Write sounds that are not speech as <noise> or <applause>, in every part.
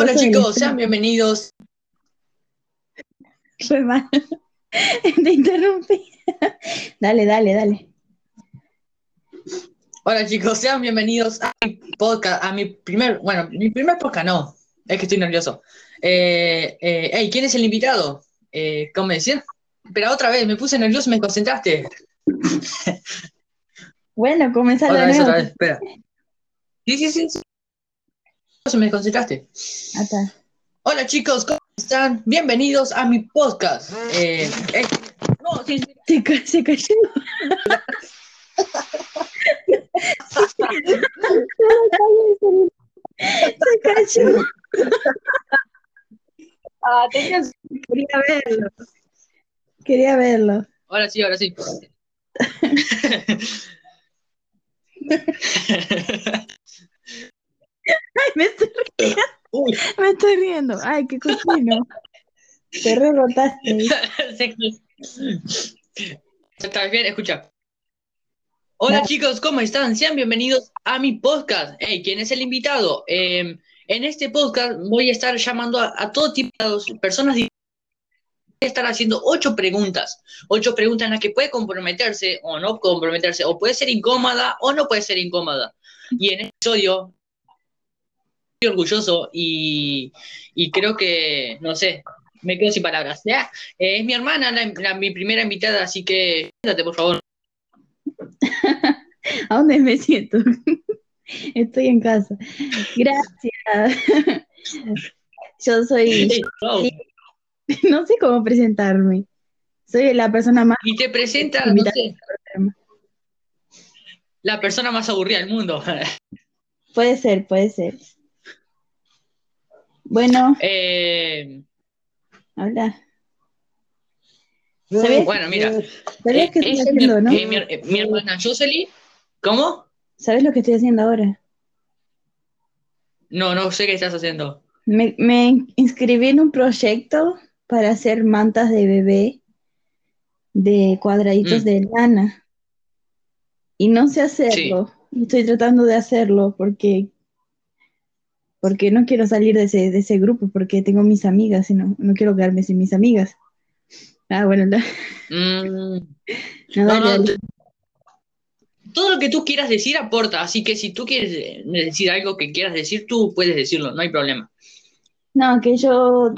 Hola chicos, sean bienvenidos. Fue mal. <laughs> Te interrumpí. Dale, dale, dale. Hola chicos, sean bienvenidos a mi podcast, a mi primer, bueno, mi primer podcast no, es que estoy nervioso. Eh, eh, hey, ¿quién es el invitado? Eh, ¿Cómo me decían? Pero otra vez, me puse nervioso y me concentraste. Bueno, comenzar Otra de vez, nuevo. otra vez, espera. Sí, sí, sí. Sí. Me desconcentraste. Acá. Hola chicos, ¿cómo están? Bienvenidos a mi podcast. Eh, eh, no, sí, sí. Se, ca- se cayó. <laughs> Se cayó. Ah, tenías- Quería verlo. Quería verlo. Ahora sí, ahora sí. <laughs> Ay, me estoy, Uy, me estoy riendo. Ay, qué cochino. Te rebotaste. <laughs> ¿Está bien? Escucha. Hola chicos, ¿cómo están? Sean bienvenidos a mi podcast. Hey, ¿quién es el invitado? Eh, en este podcast voy a estar llamando a, a todo tipo de personas. di- Voy a estar haciendo ocho preguntas. Ocho preguntas en las que puede comprometerse o no comprometerse, o puede ser incómoda o no puede ser incómoda. Y en este episodio orgulloso y, y creo que, no sé, me quedo sin palabras. Ya, eh, es mi hermana, la- la- mi primera invitada, así que siéntate, por favor. <laughs> ¿A dónde me siento? <laughs> Estoy en casa. Gracias. <laughs> Yo soy, no sé cómo presentarme. Soy la persona más Y te presenta, no Invita- sé, la persona más aburrida del mundo. Puede ser, puede ser. Bueno, Eh, habla. ¿Sabías, bueno, mira, sabías eh, qué estoy esa es haciendo, mi, no? eh, mi- eh, mi hermana Jocelyn. ¿Cómo? ¿Sabes lo que estoy haciendo ahora? No, no sé qué estás haciendo. Me, me inscribí en un proyecto para hacer mantas de bebé de cuadraditos Mm. de lana. Y no sé hacerlo. Estoy tratando de hacerlo porque, porque no quiero salir de ese, de ese grupo, porque tengo mis amigas y no, no quiero quedarme sin mis amigas. Ah, bueno, Mm, no, no, todo lo que tú quieras decir aporta, así que si tú quieres eh, decir algo que quieras decir, tú puedes decirlo, no hay problema. No, que yo,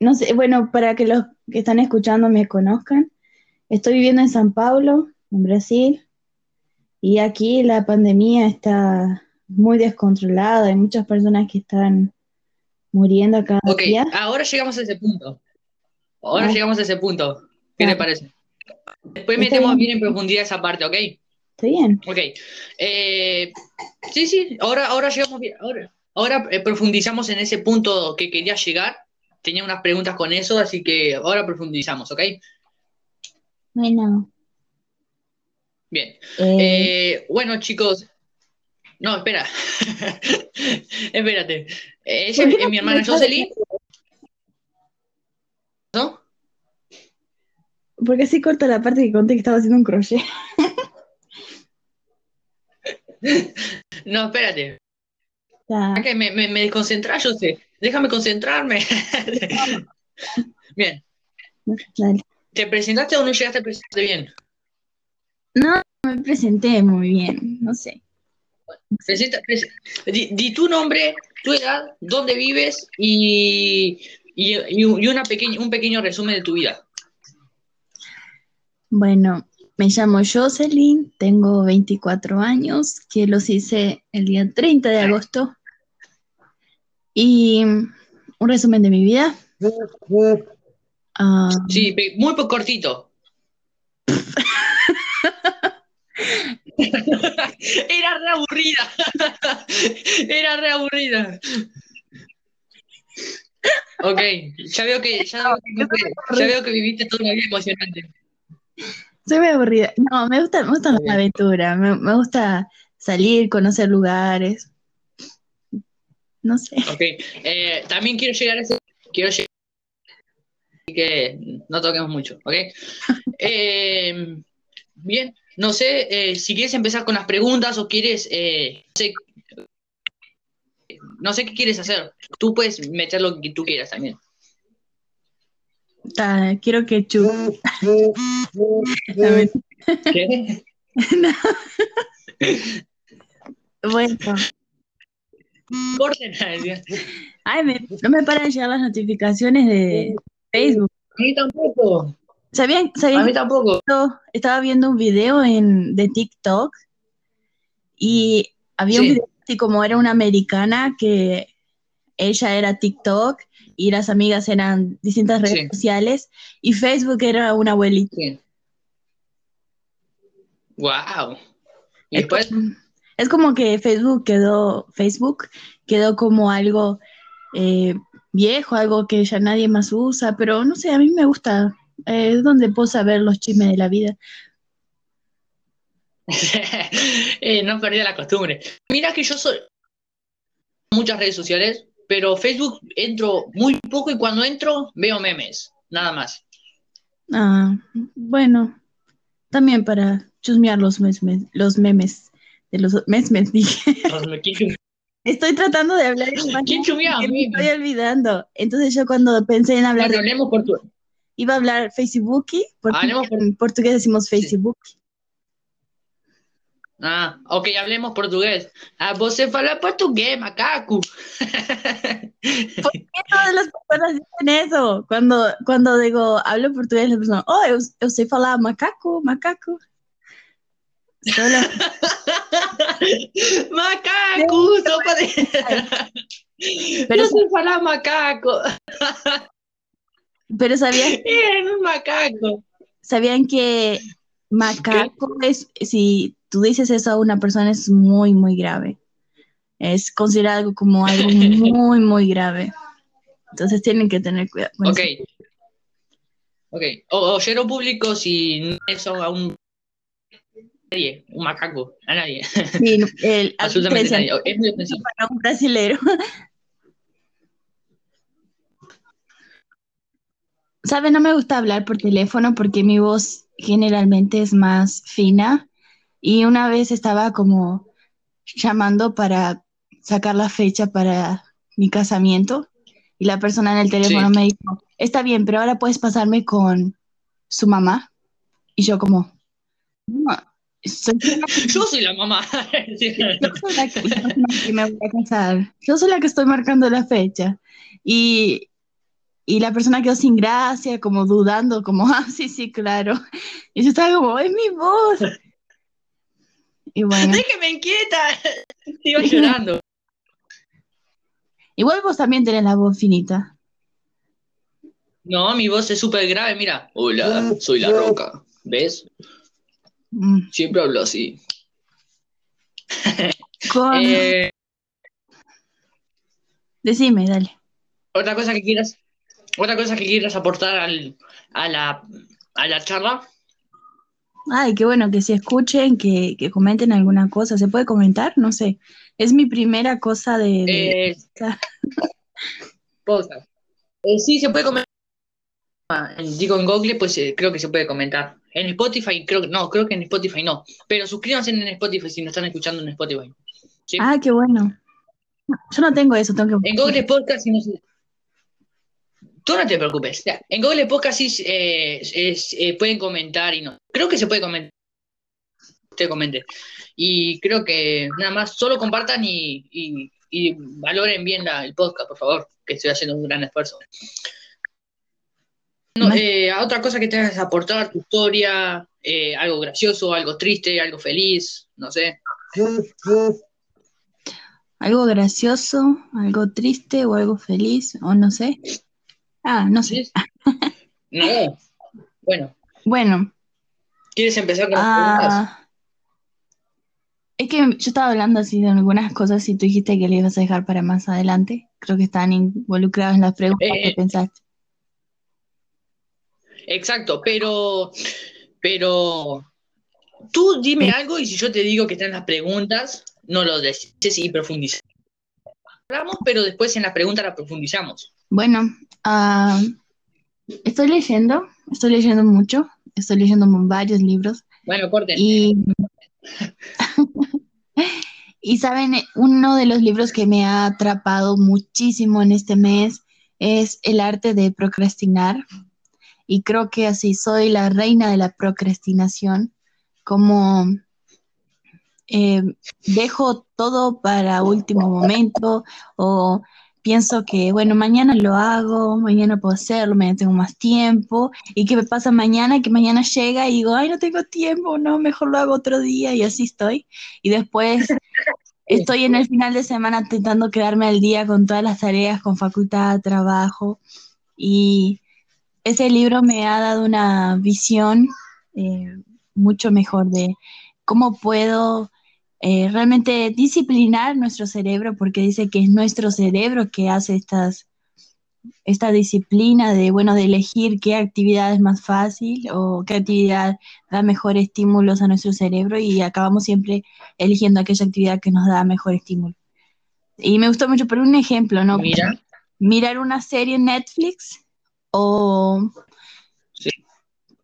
no sé, bueno, para que los que están escuchando me conozcan, estoy viviendo en San Paulo, en Brasil, y aquí la pandemia está muy descontrolada, hay muchas personas que están muriendo cada día. ahora llegamos a ese punto. Ahora Ah. llegamos a ese punto. ¿Qué Ah. te parece? Después Está metemos bien. bien en profundidad esa parte, ¿ok? ¿Está bien? Ok. Eh, sí, sí, ahora, ahora llegamos bien. Ahora, ahora eh, profundizamos en ese punto que quería llegar. Tenía unas preguntas con eso, así que ahora profundizamos, ¿ok? Bueno, Bien. Eh, bueno, chicos. No, espera. <laughs> Espérate. Ella ¿por qué es mi hermana Jocelyn, ¿no? Porque así corto la parte que conté que estaba haciendo un crochet. <laughs> No, espérate. Ya. que me, me, me yo sé. Déjame concentrarme. <laughs> Bien. Dale. ¿Te presentaste o no llegaste a presentarte bien? No me presenté muy bien, no sé. Presenta, prese- di, di tu nombre, tu edad, dónde vives y, y, y un- y una un pequeño resumen de tu vida. Bueno, me llamo Jocelyn, tengo 24 años, que los hice el día 30 de agosto. Y un resumen de mi vida. Sí, muy cortito. <laughs> <laughs> Era re aburrida. <laughs> Era re aburrida. Ok, ya veo que, ya veo que, no te- ya veo que viviste toda una vida emocionante. soy muy aburrida. No, me gusta, me gusta Está la bien. aventura, me, me gusta salir, conocer lugares. No sé. Ok, eh, también quiero llegar a ese. Quiero llegar. Así que no toquemos mucho, ¿ok? <laughs> Eh, bien, no sé eh, si quieres empezar con las preguntas o quieres. eh, no sé, no sé qué quieres hacer. Tú puedes meter lo que tú quieras también. Ah, quiero ketchup. <laughs> ¿Qué? <laughs> Bueno, Corten. <laughs> ay, me- no me paran de llegar las notificaciones de Facebook. A mí tampoco. ¿Sabían, A mí tampoco. estaba viendo un video en, de TikTok y había un video así como era una americana que ella era TikTok y las amigas eran distintas redes Sí. sociales y Facebook era una abuelita. Sí. Wow. Y Es después, como, es como que Facebook quedó, Facebook quedó como algo eh, viejo, algo que ya nadie más usa, pero no sé, a mí me gusta, eh, es donde puedo saber los chismes de la vida. <laughs> eh, no perdí la costumbre. Mira que yo soy muchas redes sociales, pero Facebook entro muy poco y cuando entro veo memes, nada más. Ah, bueno, también para chusmear los memes, los memes de los memes, dije. ¿Quién, Estoy tratando de hablar español quién chumea me estoy olvidando. Entonces yo cuando pensé en hablar, Bueno, de- hablemos por tu... iba a hablar Facebook, porque Hablemos en portugués decimos. Facebook. Ah, ok, hablemos portugués. Ah, você fala portugués, macaco. ¿Por qué todas las personas dicen eso? Cuando, cuando digo, hablo portugués, las personas, oh, eu, eu sei falar macaco, macaco. Solo- <laughs> macaco, sopa de... <laughs> Pero- no se fala macaco. <laughs> pero sabían, <laughs> un macaco. sabían que macaco es, si tú dices eso a una persona es muy, muy grave. Es considerado como algo <laughs> muy, muy grave. Entonces tienen que tener cuidado. con Ok. eso. Ok. O, oyero público si no eso a un nadie, un macaco, a nadie. Sí, el- <laughs> Absolutamente nadie. Es muy ofensivo. para un brasilero. ¿Sabes? No me gusta hablar por teléfono porque mi voz generalmente es más fina. Y una vez estaba como llamando para sacar la fecha para mi casamiento. Y la persona en el teléfono Sí. me dijo, está bien, pero ahora puedes pasarme con su mamá. Y yo como, no, soy <laughs> Yo soy la mamá. <laughs> yo soy <laughs> la que me voy a casar. Yo soy la que estoy marcando la fecha. Y, y la persona quedó sin gracia, como dudando, como, <laughs> ah, sí, sí, claro. Y yo estaba como, es mi voz. Y bueno, Déjeme inquieta. <laughs> Iba llorando. igual vos también tenés la voz finita. No, mi voz es súper grave. Mira. Hola, soy la roca. ¿Ves? Mm. Siempre hablo así. Con- <laughs> Eh, Decime, dale. otra cosa que quieras. Otra cosa que quieras aportar al, a, la, a la charla. Ay, qué bueno que se escuchen, que, que comenten alguna cosa. ¿Se puede comentar? No sé. Es mi primera cosa de... de- Eh, <laughs> podcast. Eh, sí, se puede comentar. En- Digo, en Google, pues eh, creo que se puede comentar. En Spotify, creo que no, creo que en Spotify no. Pero suscríbanse en Spotify si nos están escuchando en Spotify. ¿sí? Ah, qué bueno. Yo no tengo eso, tengo que... En Google Podcast, si no se- Tú no te preocupes. Ya, En Google Podcast sí eh, es- eh, pueden comentar y no. Creo que se puede comentar. Usted comente. Y creo que nada más, solo compartan y, y- y valoren bien la- el podcast, por favor, que estoy haciendo un gran esfuerzo. No, eh, otra cosa que tengas que aportar, tu historia, eh, algo gracioso, algo triste, algo feliz, no sé. Algo gracioso, algo triste o algo feliz, o no sé. Ah, no sé. No. Bueno, Bueno, ¿quieres empezar con las preguntas? ah, es que yo estaba hablando así de algunas cosas y tú dijiste que le ibas a dejar para más adelante. Creo que están involucrados en las preguntas Eh, que pensaste. Exacto, pero, pero tú dime algo y si yo te digo que están las preguntas, no lo dices y profundizamos. Hablamos, pero después en las preguntas la profundizamos. Bueno, ah, estoy leyendo, estoy leyendo mucho, estoy leyendo varios libros Bueno, corten. y, <laughs> Y saben, uno de los libros que me ha atrapado muchísimo en este mes es El arte de procrastinar. Y creo que así soy la reina de la procrastinación, como eh, dejo todo para último momento o pienso que, bueno, mañana lo hago, mañana puedo hacerlo, mañana tengo más tiempo, y qué me pasa mañana, que mañana llega y digo, ay, no tengo tiempo, no, mejor lo hago otro día, y así estoy. Y después <laughs> estoy en el final de semana intentando quedarme al día con todas las tareas, con facultad, trabajo, y ese libro me ha dado una visión eh, mucho mejor de cómo puedo eh, realmente disciplinar nuestro cerebro, porque dice que es nuestro cerebro que hace estas, esta disciplina de, bueno, de elegir qué actividad es más fácil o qué actividad da mejor estímulos a nuestro cerebro y acabamos siempre eligiendo aquella actividad que nos da mejor estímulo. Y me gustó mucho, por un ejemplo, ¿no? Mira. Mirar una serie en Netflix o,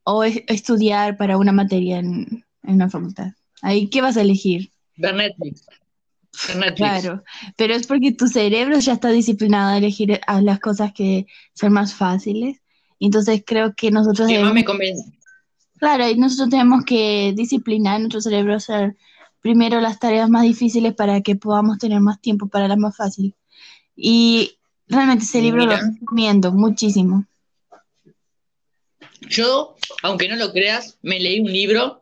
o estudiar para una materia en, en una facultad. Ahí, ¿qué vas a elegir? Ver Netflix. Claro, pero es porque tu cerebro ya está disciplinado a elegir a las cosas que son más fáciles. Entonces creo que nosotros... debemos, me convence. Claro, y nosotros tenemos que disciplinar nuestro cerebro a hacer primero las tareas más difíciles para que podamos tener más tiempo para las más fáciles. Y realmente ese libro lo recomiendo muchísimo. Yo, aunque no lo creas, me leí un libro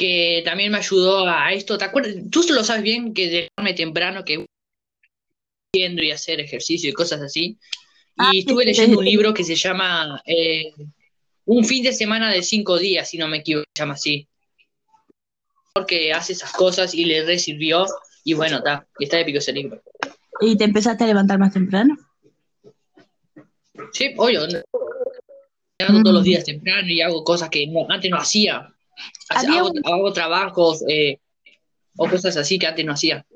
que también me ayudó a esto. ¿Te acuerdas? Tú lo sabes bien que de temprano que haciendo y hacer ejercicio y cosas así. Y ah, estuve leyendo un libro que se llama eh, Un fin de semana de cinco días, si no me equivoco, se llama así. Porque hace esas cosas y le resirvió. Y bueno, está, está épico ese libro. ¿Y te empezaste a levantar más temprano? Sí, obvio. Hago todos los mm. días temprano y hago cosas que antes no hacía hago, trabajos eh, o cosas así que antes no hacía.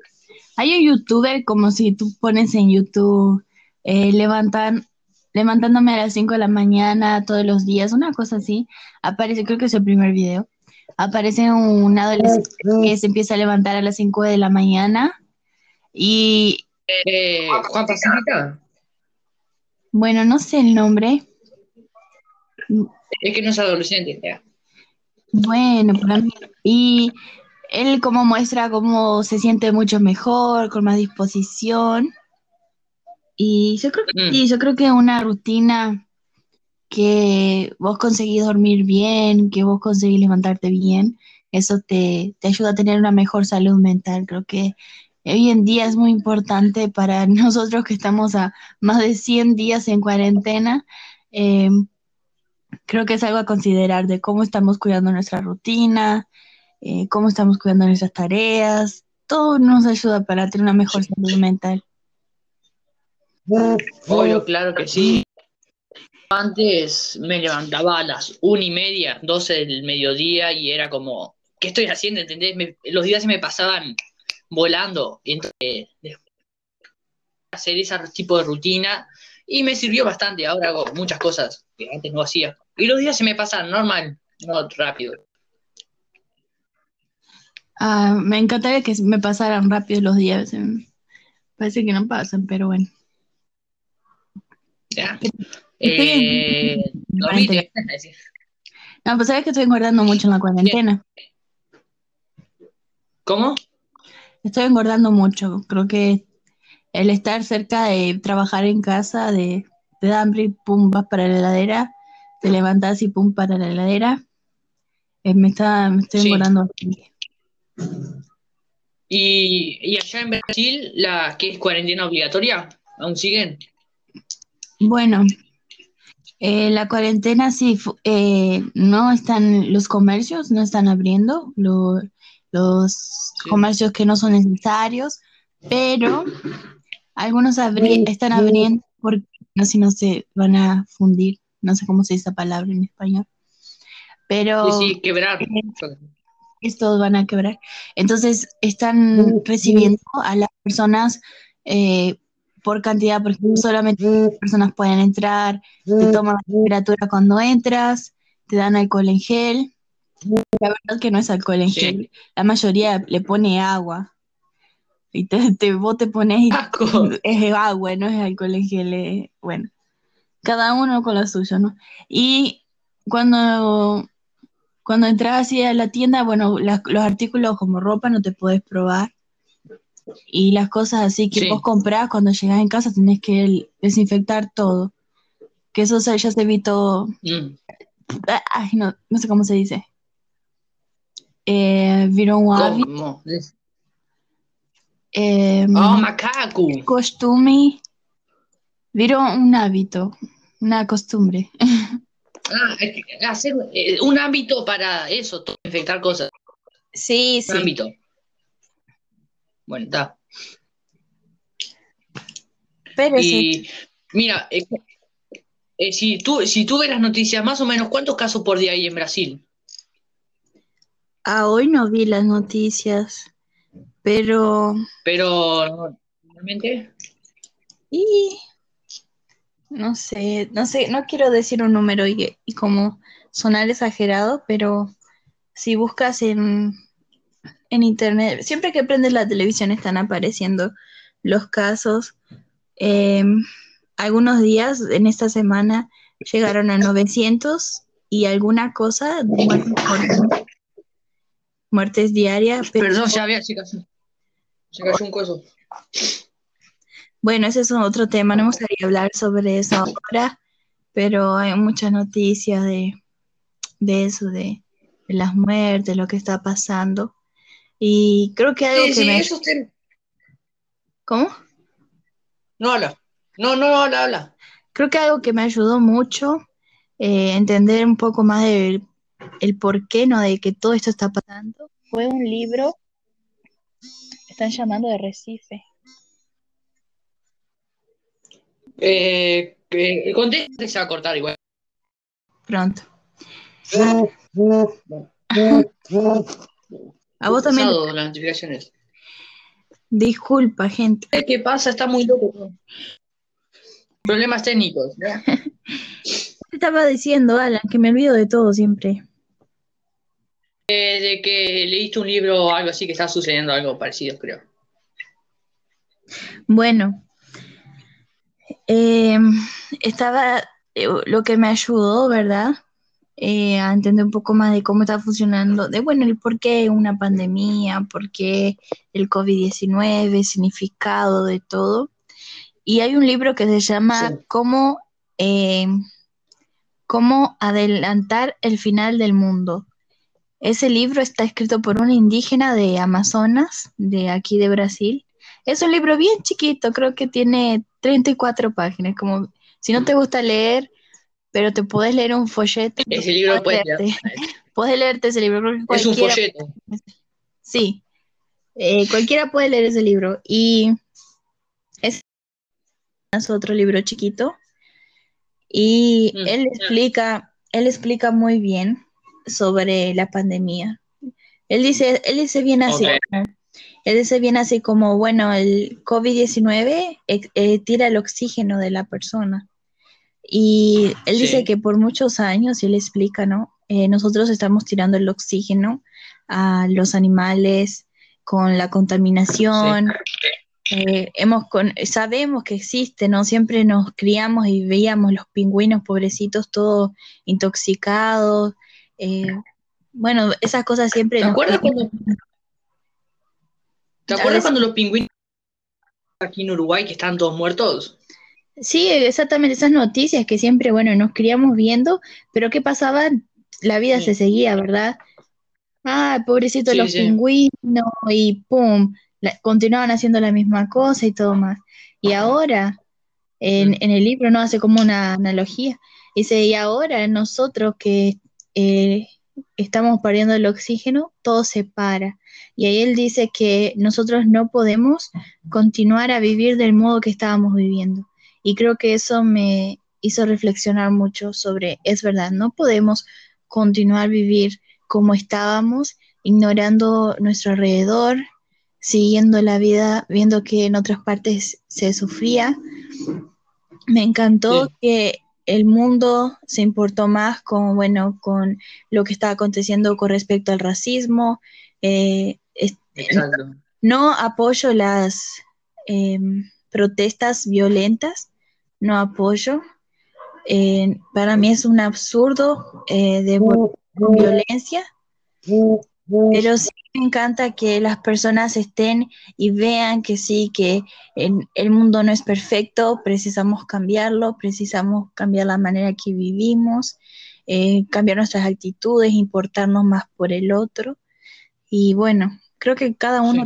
Hay un youtuber como si tú pones en YouTube eh, levantan, levantándome a las 5 de la mañana todos los días, una cosa así. Aparece, creo que es el primer video. Aparece un adolescente que se empieza a levantar a las 5 de la mañana y... Eh, ¿Juan Pacífica? Bueno, no sé el nombre. Es que no es adolescente, ya. Bueno, para mí. Y él como muestra cómo se siente mucho mejor, con más disposición. Y yo creo que mm. yo creo que una rutina que vos conseguís dormir bien, que vos conseguís levantarte bien, eso te, te ayuda a tener una mejor salud mental. Creo que hoy en día es muy importante para <laughs> nosotros que estamos a más de 100 días en cuarentena, eh, creo que es algo a considerar de cómo estamos cuidando nuestra rutina, eh, cómo estamos cuidando nuestras tareas. Todo nos ayuda para tener una mejor salud mental. Obvio, claro que sí. Antes me levantaba a las una y media, doce del mediodía y era como, ¿qué estoy haciendo? ¿Entendés? los días se me pasaban volando. Y entonces, hacer ese tipo de rutina y me sirvió bastante. Ahora hago muchas cosas que antes no hacía. Y los días se me pasan normal, no rápido. Ah, me encantaría que me pasaran rápido los días. Parece que no pasan, pero bueno. Ya. Eh, no, pues sabes que estoy engordando mucho en la cuarentena. ¿Cómo? Estoy engordando mucho. Creo que el estar cerca de trabajar en casa, de, de hambre y pum, vas para la heladera, te levantas y pum para la heladera. Eh, me, está, me estoy demorando. ¿Y, ¿Y allá en Brasil, la que es cuarentena obligatoria? ¿Aún siguen? Bueno, eh, la cuarentena sí, eh, no están, los comercios no están abriendo, los comercios que no son necesarios, pero algunos están abriendo porque no, si no se van a fundir no sé cómo se dice esa palabra en español, pero... Sí, sí, quebrar. estos van a quebrar. Entonces, están recibiendo a las personas eh, por cantidad, porque solamente personas pueden entrar, te toman la temperatura cuando entras, te dan alcohol en gel. La verdad que no es alcohol en gel, la mayoría le pone agua. y te, te, vos te pones y Asco. es agua, no es alcohol en gel, es- bueno, cada uno con lo suyo, ¿no? Y cuando, cuando entras así a la tienda, bueno, las- los artículos como ropa no te puedes probar. Y las cosas así que Sí. vos comprás cuando llegas en casa tenés que desinfectar todo. Que eso ya se evitó. Mm. Ay, no, no sé cómo se dice. Eh, um hábito, ¿Cómo? eh, Oh, macaco. costume, virou un hábito, una costumbre. <laughs> Ah, es que hacer eh, un ámbito para eso, todo, infectar cosas. Sí, Un ámbito. Bueno, está. Pero sí, Y mira, eh, eh, si tú, si tú ves las noticias, más o menos, ¿cuántos casos por día hay en Brasil? ah, hoy no vi las noticias, pero Pero normalmente, y no sé, no sé, no quiero decir un número y, y como sonar exagerado, pero si buscas en, en internet, siempre que prendes la televisión están apareciendo los casos. Eh, algunos días en esta semana llegaron a 900 y alguna cosa de muertes, diarias, pero perdón, ya había, cayó, se cayó un coso. Bueno, ese es otro tema, no me gustaría hablar sobre eso ahora, pero hay muchas noticias de, de eso, de, de las muertes, lo que está pasando. Y creo que algo Sí, que sí, me... eso usted, ¿Cómo? no habla, no, no, no habla, habla. Creo que algo que me ayudó mucho eh, entender un poco más del el por qué, ¿no? De que todo esto está pasando, fue un libro, están llamando de Recife. Eh, contexto se va a cortar igual. Pronto. A vos también, Pasado las notificaciones. disculpa, gente. ¿Qué pasa? Está muy loco. Problemas técnicos. ¿ya? <laughs> Te estaba diciendo, Alan, que me olvido de todo siempre. Eh, de que leíste un libro o algo así que está sucediendo algo parecido, creo. Bueno, eh, estaba, eh, lo que me ayudó, ¿verdad? Eh, a entender un poco más de cómo está funcionando, de bueno, el por qué una pandemia, por qué el COVID-19, significado de todo. Y hay un libro que se llama Sí. Cómo, eh, Cómo adelantar el final del mundo. Ese libro está escrito por una indígena de Amazonas, de aquí de Brasil. Es un libro bien chiquito, creo que tiene 34 páginas, como si no te gusta leer, pero te puedes leer un folleto, Ese libro puede puedes leerte, <laughs> puedes leerte ese libro, creo que Es un folleto. sí, eh, cualquiera puede leer ese libro y es otro libro chiquito y Mm, él explica, él explica muy bien sobre la pandemia. Él dice, él dice bien así. Él dice bien así como, bueno, el COVID-19 eh, eh, tira el oxígeno de la persona. Y él dice que por muchos años, y él explica, ¿no? Eh, nosotros estamos tirando el oxígeno a los animales con la contaminación. Eh, hemos con- sabemos que existe, ¿no? Siempre nos criamos y veíamos los pingüinos pobrecitos todos intoxicados. eh, bueno, esas cosas siempre ¿Te nos acuerdas cuando, ¿te acuerdas cuando los pingüinos aquí en Uruguay que estaban todos muertos? Sí, exactamente, esas noticias que siempre, bueno, nos criamos viendo, pero ¿qué pasaba? La vida Sí. se seguía, ¿verdad? Ah, pobrecito Sí, los sí. pingüinos y pum, la- continuaban haciendo la misma cosa y todo más. Y ahora, en, Mm. en el libro no hace como una analogía, dice, y ahora nosotros que eh, estamos perdiendo el oxígeno, todo se para. Y ahí él dice que nosotros no podemos continuar a vivir del modo que estábamos viviendo. Y creo que eso me hizo reflexionar mucho sobre, es verdad, no podemos continuar a vivir como estábamos, ignorando nuestro alrededor, siguiendo la vida, viendo que en otras partes se sufría. Me encantó Sí. que el mundo se importó más con, bueno, con lo que estaba aconteciendo con respecto al racismo. eh, es- Exacto. no apoyo las em, protestas violentas, no apoyo. Eh, para mí es un absurdo eh, de violencia, pero sí me encanta que las personas estén y vean que sí, que el, mundo no es perfecto, precisamos cambiarlo, precisamos cambiar la manera que vivimos, eh, cambiar nuestras actitudes, importarnos más por el otro. Y bueno, creo que cada uno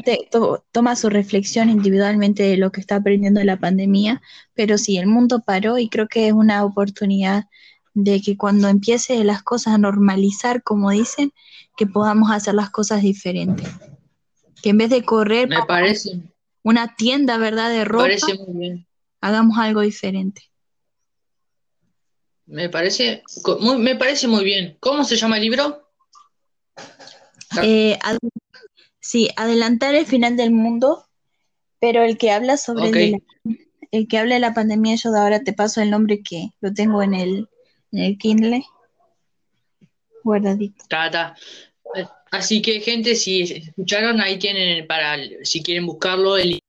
toma su reflexión individualmente de lo que está aprendiendo de la pandemia, pero sí, el mundo paró y creo que es una oportunidad de que cuando empiece las cosas a normalizar, como dicen, que podamos hacer las cosas diferentes. Que en vez de correr me parece una tienda, ¿verdad? De ropa, parece muy bien. hagamos algo diferente. Me parece, muy, me parece muy bien. ¿Cómo se llama el libro? Eh, sí, adelantar el final del mundo, pero el que habla sobre el que habla de la pandemia, yo de ahora te paso el nombre que lo tengo en el, en el Kindle guardadito. Así que, gente, si escucharon, ahí tienen para, si quieren buscarlo, el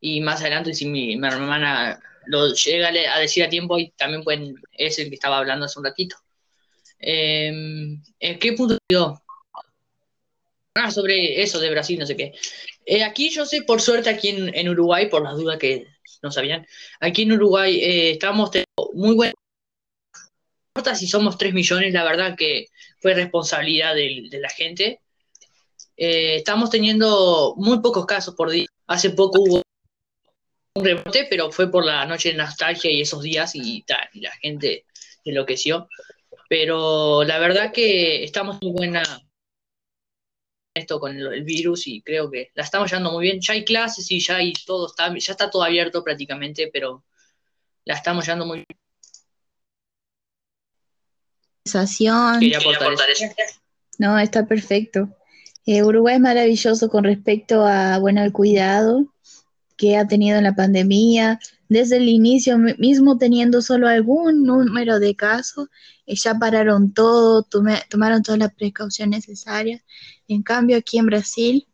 y más adelante, si mi, hermana lo llega a decir a tiempo, y también pueden, es el que estaba hablando hace un ratito. Em, ¿En qué punto? Ah, sobre eso de Brasil, no sé qué. Eh, aquí yo sé, por suerte, aquí en, Uruguay, por las dudas que no sabían, aquí en Uruguay eh, estamos muy buenos si somos 3 millones, la verdad que fue responsabilidad de, la gente. Eh, estamos teniendo muy pocos casos por día. Hace poco hubo un rebote, pero fue por la noche de nostalgia y esos días y, la gente enloqueció. Pero la verdad que estamos muy buena esto con el, virus y creo que la estamos llevando muy bien. Ya hay clases y ya hay todo está, ya está todo abierto prácticamente, pero la estamos llevando muy bien. No, está perfecto. Eh, Uruguay es maravilloso con respecto a, bueno, al cuidado que ha tenido en la pandemia. Desde el inicio, mismo teniendo solo algún número de casos, eh, ya pararon todo, tomaron todas las precauciones necesarias. En cambio, aquí en Brasil,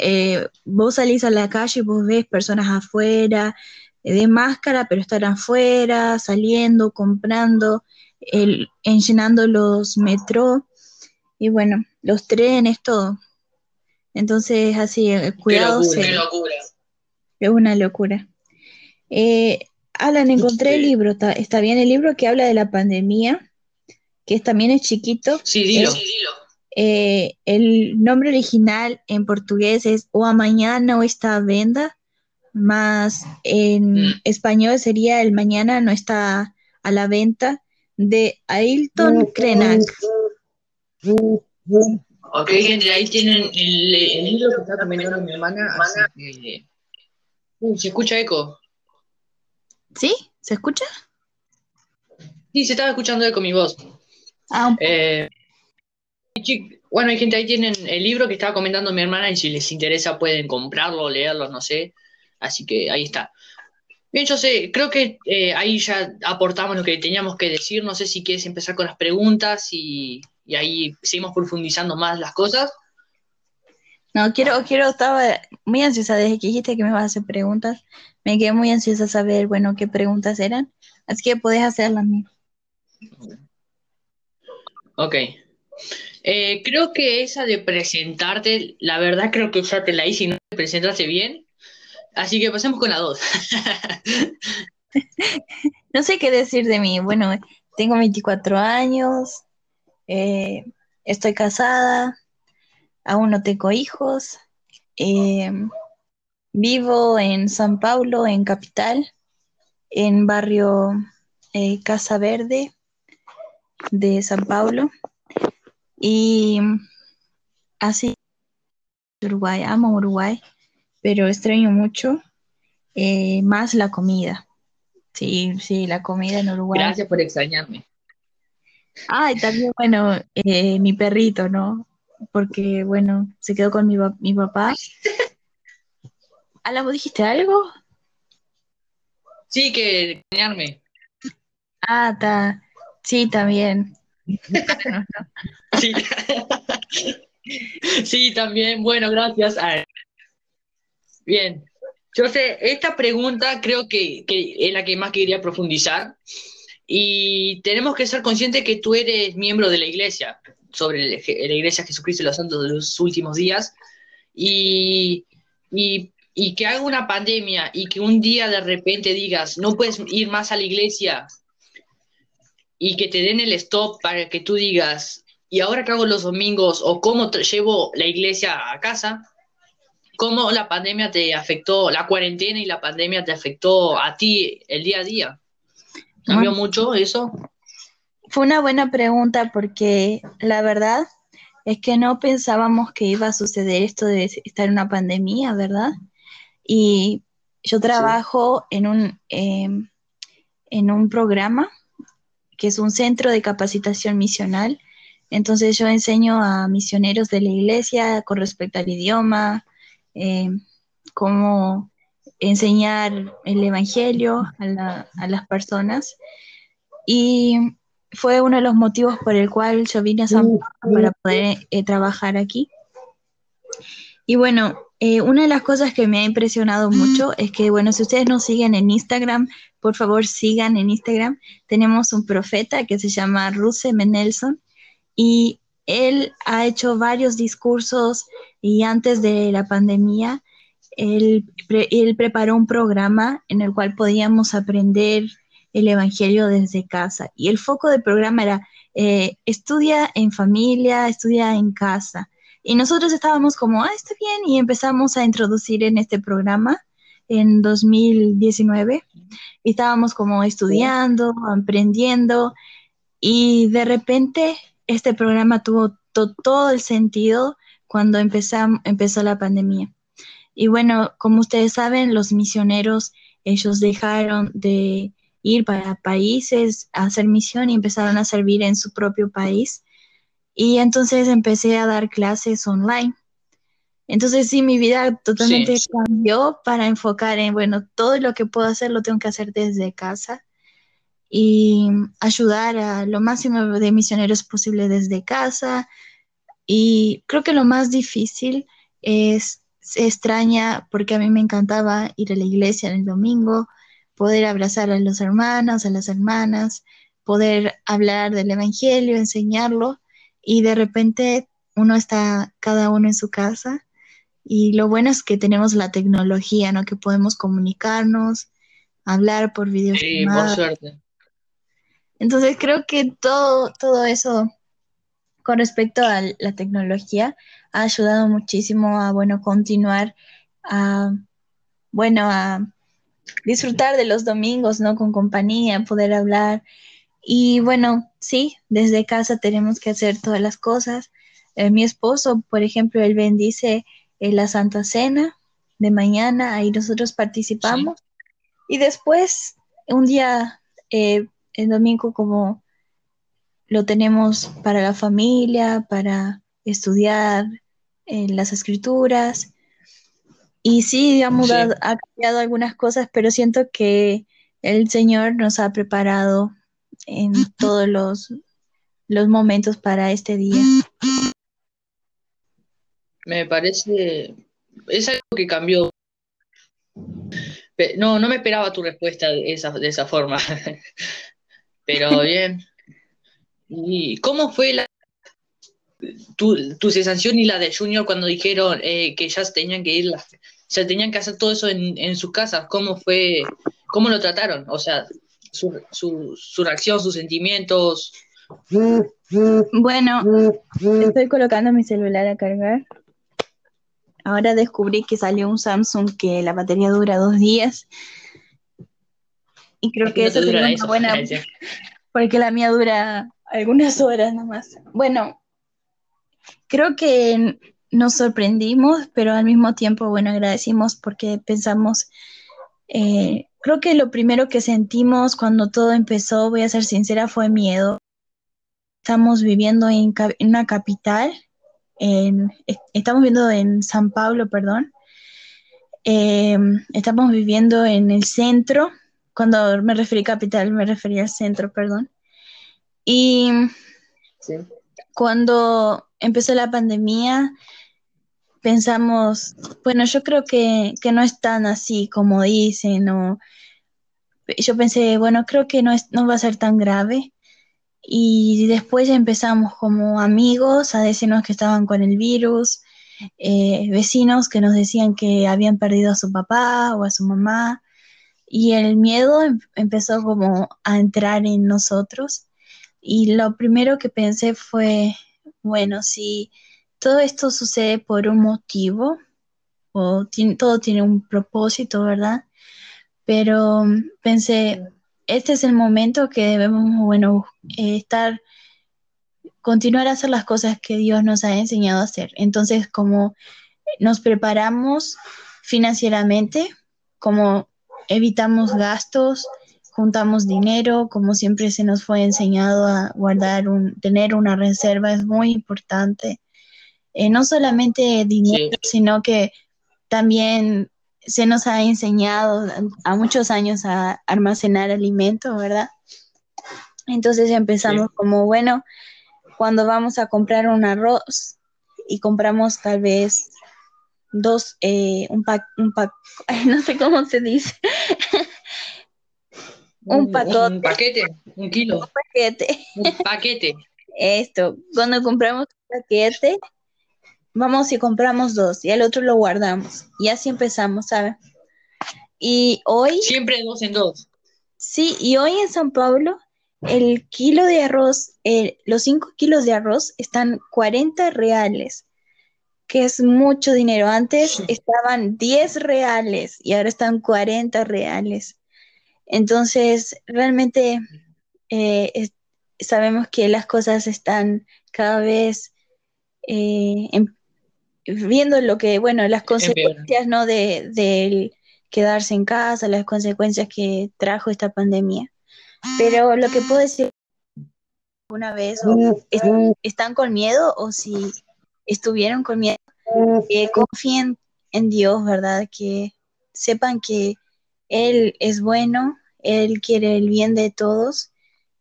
eh, vos salís a la calle y vos ves personas afuera, de máscara, pero están afuera, saliendo, comprando el, llenando los metros y bueno, los trenes, todo. Entonces, así, eh, cuidado es una locura. Eh, Alan, encontré el libro, está, bien el libro que habla de la pandemia, que también es chiquito. Sí, dilo, sí, dilo. Eh, el nombre original en portugués es O Mañana no está a venda, más en mm. español sería El Mañana no está a la venta de Ailton Krenak. Ok, gente, ahí tienen el, el libro que está comentando mi hermana. se escucha eco. ¿Sí? ¿Se escucha? Sí, se estaba escuchando eco mi voz. Ah, eh, bueno, hay gente ahí tienen el libro que estaba comentando mi hermana y si les interesa pueden comprarlo, leerlo, no sé. Así que ahí está. Bien, yo sé, creo que eh, ahí ya aportamos lo que teníamos que decir. No sé si quieres empezar con las preguntas y, ahí seguimos profundizando más las cosas. No, quiero, quiero, estaba muy ansiosa desde que dijiste que me vas a hacer preguntas. Me quedé muy ansiosa a saber, bueno, qué preguntas eran. Así que podés hacerlas mías. Ok. Eh, creo que esa de presentarte, la verdad creo que ya te la hice y no te presentaste bien. Así que pasemos con la dos. <laughs> no sé qué decir de mí. Bueno, tengo 24 años, eh, estoy casada, aún no tengo hijos, eh, vivo en San Paulo, en Capital, en barrio eh, Casa Verde de San Paulo. Y así, Uruguay, amo Uruguay pero extraño mucho eh, más la comida. Sí, sí, la comida en Uruguay. Gracias por extrañarme. Ay, también, bueno, eh, mi perrito, ¿no? Porque, bueno, se quedó con mi, mi papá. <laughs> ¿Ala, vos dijiste algo? Sí, que extrañarme. Ah, está. Sí, también. <laughs> Sí. <laughs> Sí, también. Bueno, gracias. Bien. Yo esta pregunta creo que, que es la que más quería profundizar. Y tenemos que ser conscientes que tú eres miembro de la iglesia, sobre la iglesia Jesucristo y los Santos de los últimos días. Y, y, y que haga una pandemia y que un día de repente digas, no puedes ir más a la iglesia y que te den el stop para que tú digas, ¿y ahora qué hago los domingos? ¿O cómo llevo la iglesia a casa? ¿Cómo la pandemia te afectó, la cuarentena y la pandemia te afectó a ti el día a día? ¿Cambió mucho eso? Fue una buena pregunta porque la verdad es que no pensábamos que iba a suceder esto de estar en una pandemia, ¿verdad? Y yo trabajo en, un, em, en un programa que es un centro de capacitación misional. Entonces yo enseño a misioneros de la iglesia con respecto al idioma, eh, cómo enseñar el Evangelio a, las personas. Y fue uno de los motivos por el cual yo vine a San Pablo para poder eh, trabajar aquí. Y bueno, eh, una de las cosas que me ha impresionado mucho es que, bueno, si ustedes nos siguen en Instagram, por favor sigan en Instagram. Tenemos un profeta que se llama Ruse Menelson y él ha hecho varios discursos y antes de la pandemia, él, preparó un programa en el cual podíamos aprender el Evangelio desde casa. Y el foco del programa era eh, estudia en familia, estudia en casa. Y nosotros estábamos como, ah, está bien, y empezamos a introducir en este programa en 2019. Y estábamos como estudiando, aprendiendo, y de repente este programa tuvo todo el sentido cuando empezó la pandemia. Y bueno, como ustedes saben, los misioneros, ellos dejaron de ir para países a hacer misión y empezaron a servir en su propio país. Y entonces empecé a dar clases online. Entonces sí, mi vida totalmente cambió para enfocar en, bueno, todo lo que puedo hacer lo tengo que hacer desde casa y ayudar a lo máximo de misioneros posible desde casa, y creo que lo más difícil es, se extraña, porque a mí me encantaba ir a la iglesia en el domingo, poder abrazar a los hermanos, a las hermanas, poder hablar del Evangelio, enseñarlo, y de repente uno está cada uno en su casa. Y lo bueno es que tenemos la tecnología, ¿no? Que podemos comunicarnos, hablar por videos. Sí, por suerte. Entonces creo que todo, todo eso con respecto a la tecnología, ha ayudado muchísimo a, bueno, continuar a, bueno, a disfrutar de los domingos, ¿no? Con compañía, poder hablar. Y bueno, sí, desde casa tenemos que hacer todas las cosas. Eh, mi esposo, por ejemplo, él bendice en la Santa Cena de mañana, ahí nosotros participamos. Y después, un día, eh, el domingo, como lo tenemos para la familia, para estudiar en las escrituras. Y sí, ha mudado, ha cambiado algunas cosas, pero siento que el Señor nos ha preparado en <laughs> todos los, los momentos para este día. Me parece, es algo que cambió. No, no me esperaba tu respuesta de esa, de esa forma. <laughs> Pero bien. ¿Y cómo fue la, tu, tu, sensación y la de Junior cuando dijeron eh, que ya tenían que ir, ya tenían que hacer todo eso en, en sus casas? ¿Cómo fue, cómo lo trataron? O sea, su, su, su reacción, sus sentimientos. Bueno, estoy colocando mi celular a cargar. Ahora descubrí que salió un Samsung que la batería dura dos días. Y creo que eso sería una buena. <laughs> Porque la mía dura algunas horas nomás. Bueno, creo que nos sorprendimos, pero al mismo tiempo, bueno, agradecimos porque pensamos, eh, creo que lo primero que sentimos cuando todo empezó, voy a ser sincera, fue miedo. Estamos viviendo en, una capital, en, estamos viviendo en San Pablo, perdón. Em, estamos viviendo en el centro. Cuando me referí a capital, me refería al centro, perdón. Y cuando empezó la pandemia, pensamos, bueno, yo creo que, que no es tan así como dicen, o yo pensé, bueno, creo que no, es, no va a ser tan grave. Y después empezamos como amigos a decirnos que estaban con el virus, eh, vecinos que nos decían que habían perdido a su papá o a su mamá. Y el miedo em- empezó como a entrar en nosotros. Y lo primero que pensé fue, bueno, si todo esto sucede por un motivo, o todo tiene un propósito, ¿verdad? Pero mm, pensé, este es el momento que debemos, bueno, eh, estar, continuar a hacer las cosas que Dios nos ha enseñado a hacer. Entonces, como nos preparamos financieramente, como evitamos gastos, juntamos dinero, como siempre se nos fue enseñado a guardar un, tener una reserva es muy importante. Eh, no solamente dinero, sino que también se nos ha enseñado a muchos años a almacenar alimentos, ¿verdad? Entonces empezamos como, bueno, cuando vamos a comprar un arroz y compramos tal vez dos, eh, un pack, un pack, <laughs> no sé cómo se dice. un, pacote. Un paquete, un kilo. Un paquete. Un paquete. Esto, cuando compramos un paquete, vamos y compramos dos y el otro lo guardamos. Y así empezamos, ¿sabes? Y hoy... Siempre dos en dos. Sí, y hoy en San Pablo el kilo de arroz, los cinco kilos de arroz están 40 reales, que es mucho dinero. Antes estaban 10 reales y ahora están 40 reales. Entonces, realmente eh, sabemos que las cosas están cada vez eh, viendo lo que, bueno, las consecuencias, ¿no? De, de, quedarse en casa, las consecuencias que trajo esta pandemia. Pero lo que puedo decir una vez, o están con miedo o si estuvieron con miedo, que confíen en Dios, ¿verdad? Que sepan que Él es bueno, Él quiere el bien de todos.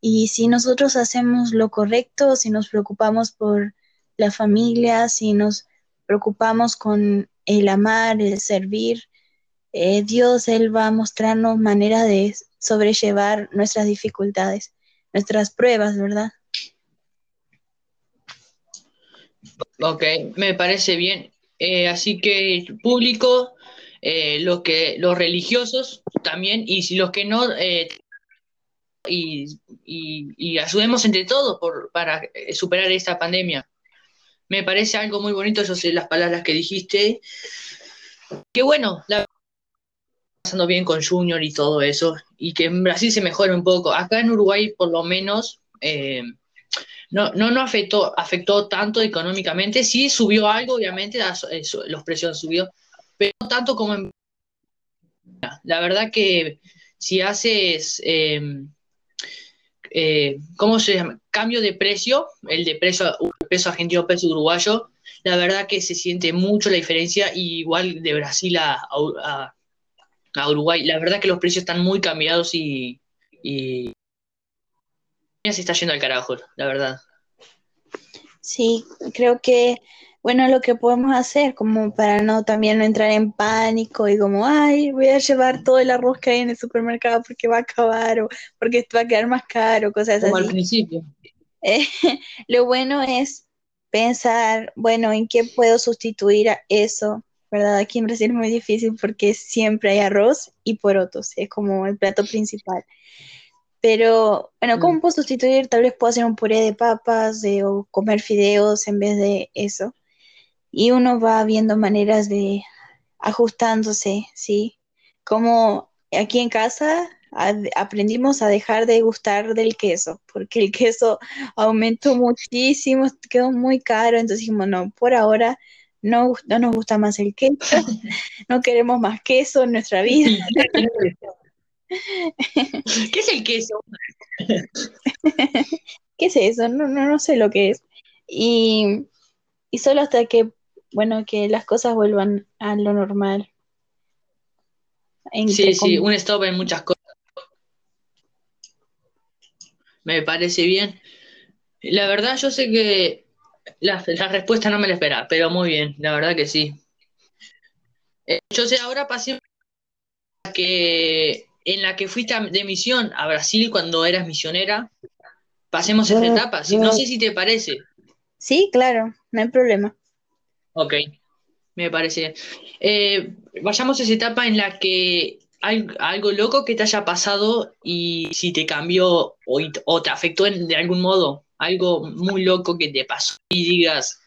Y si nosotros hacemos lo correcto, si nos preocupamos por la familia, si nos preocupamos con el amar, el servir, eh, Dios, Él va a mostrarnos manera de sobrellevar nuestras dificultades, nuestras pruebas, ¿verdad? Ok, me parece bien. Eh, así que público, eh, los que los religiosos también y si los que no y, y, ayudemos entre todos por, para superar esta pandemia. Me parece algo muy bonito, yo sé las palabras que dijiste. Que bueno, la pasando bien con Junior y todo eso, y que en Brasil se mejore un poco. Acá en Uruguay, por lo menos, eh, no, no nos afectó, afectó tanto económicamente. Sí subió algo, obviamente, los precios han subido, pero no tanto como en. La verdad que si haces. Eh, eh, ¿cómo se llama? Cambio de precio, el de peso argentino, peso uruguayo, la verdad que se siente mucho la diferencia, igual de Brasil a, a, Uruguay. La verdad que los precios están muy cambiados y se está yendo al carajo, la verdad. Sí, creo que bueno, lo que podemos hacer como para no también no entrar en pánico y como, ay, voy a llevar todo el arroz que hay en el supermercado porque va a acabar o porque va a quedar más caro, cosas como así. al principio. Eh, <laughs> lo bueno es pensar, bueno, ¿en qué puedo sustituir a eso? ¿Verdad? Aquí en Brasil es muy difícil porque siempre hay arroz y porotos, es como el plato principal. Pero, bueno, ¿cómo mm. puedo sustituir? Tal vez puedo hacer un puré de papas o comer fideos en vez de eso y uno va viendo maneras de ajustándose, ¿sí? Como aquí en casa aprendimos a dejar de gustar del queso, porque el queso aumentó muchísimo, quedó muy caro, entonces dijimos, no, por ahora no, no nos gusta más el queso, <laughs> no queremos más queso en nuestra vida. <laughs> <laughs> ¿Qué es el queso? <laughs> ¿Qué es eso? No, no, no sé lo que es. Y, y solo hasta que bueno, que las cosas vuelvan a lo normal. Sí, sí, un stop en muchas cosas. Me parece bien. La verdad, yo sé que La, la respuesta no me la esperaba, pero muy bien, la verdad que sí. Eh, yo sé, ahora pasé que en la que fuiste de misión a Brasil cuando eras misionera. Pasemos esa etapa. No sé si te parece. Sí, claro, no hay problema. Ok, me parece. Eh, vayamos a esa etapa en la que hay algo loco que te haya pasado y si te cambió o, te afectó en- de algún modo. Algo muy loco que te pasó y digas,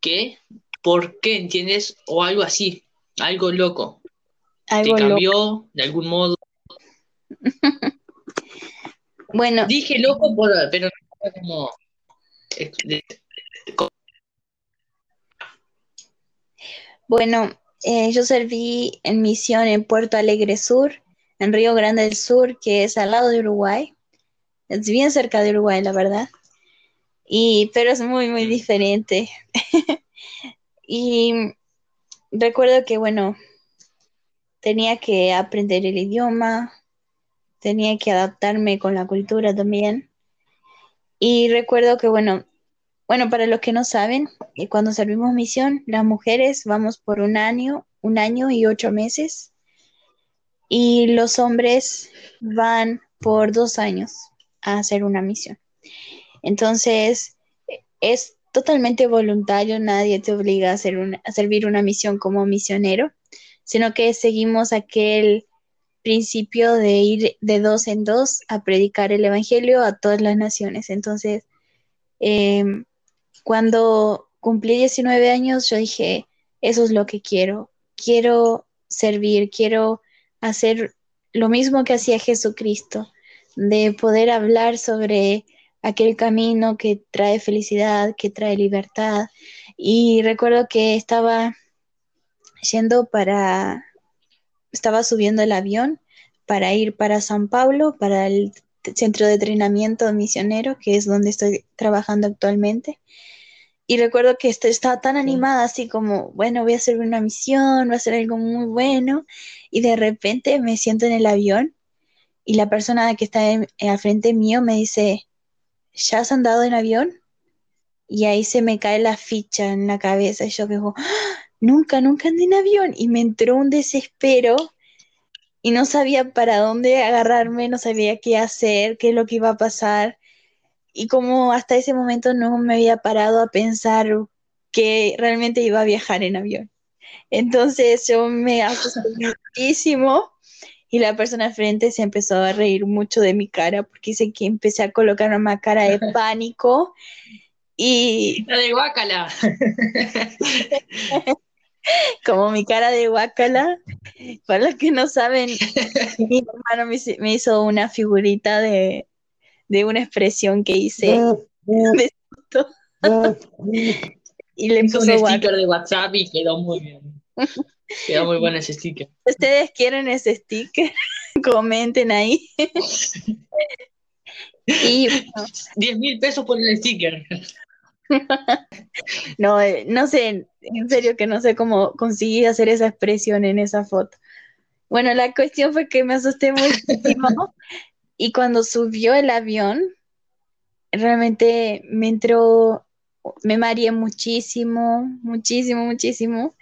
¿qué? ¿Por qué? ¿Entiendes? O algo así, algo loco. ¿Te loco. cambió de algún modo? <laughs> Bueno, Dije loco, por, pero como... bueno, eh, yo serví en misión en Puerto Alegre Sur, en Río Grande del Sur, que es al lado de Uruguay. Es bien cerca de Uruguay, la verdad. Y, pero es muy, muy diferente. <laughs> Y recuerdo que, bueno, tenía que aprender el idioma, tenía que adaptarme con la cultura también. Y recuerdo que, bueno, bueno, para los que no saben, eh, cuando servimos misión, las mujeres vamos por un año, un año y ocho meses, y los hombres van por dos años a hacer una misión. Entonces, es totalmente voluntario, nadie te obliga a, hacer a servir una misión como misionero, sino que seguimos aquel principio de ir de dos en dos a predicar el evangelio a todas las naciones. Entonces, em, cuando cumplí 19 años, yo dije, eso es lo que quiero. Quiero servir, quiero hacer lo mismo que hacía Jesucristo, de poder hablar sobre aquel camino que trae felicidad, que trae libertad. Y recuerdo que estaba yendo para, estaba subiendo el avión para ir para San Pablo, para el centro de entrenamiento misionero, que es donde estoy trabajando actualmente. Y recuerdo que estaba tan animada, así como, bueno, voy a hacer una misión, voy a hacer algo muy bueno. Y de repente me siento en el avión y la persona que está en- al frente mío me dice, ¿ya has andado en avión? Y ahí se me cae la ficha en la cabeza y yo digo, "¡Ah! Nunca, nunca andé en avión. Y me entró un desespero y no sabía para dónde agarrarme, no sabía qué hacer, qué es lo que iba a pasar. Y como hasta ese momento no me había parado a pensar que realmente iba a viajar en avión. Entonces yo me asusté <laughs> muchísimo y la persona al frente se empezó a reír mucho de mi cara porque dice que empecé a colocar una cara de <laughs> pánico y La de guácala. <laughs> como mi cara de guácala, para los que no saben, <laughs> mi hermano me, hizo- me hizo una figurita de, de una expresión que hice de susto <laughs> y le Hizo un sticker de WhatsApp y quedó muy bien. Quedó muy bueno ese sticker. Si <laughs> ustedes quieren ese sticker, comenten ahí. Y bueno, 10 mil pesos por el sticker. <laughs> no, eh, no sé, en serio que no sé cómo conseguí hacer esa expresión en esa foto. Bueno, la cuestión fue que me asusté muchísimo <laughs> y cuando subió el avión, realmente me entró, me mareé muchísimo, muchísimo, muchísimo,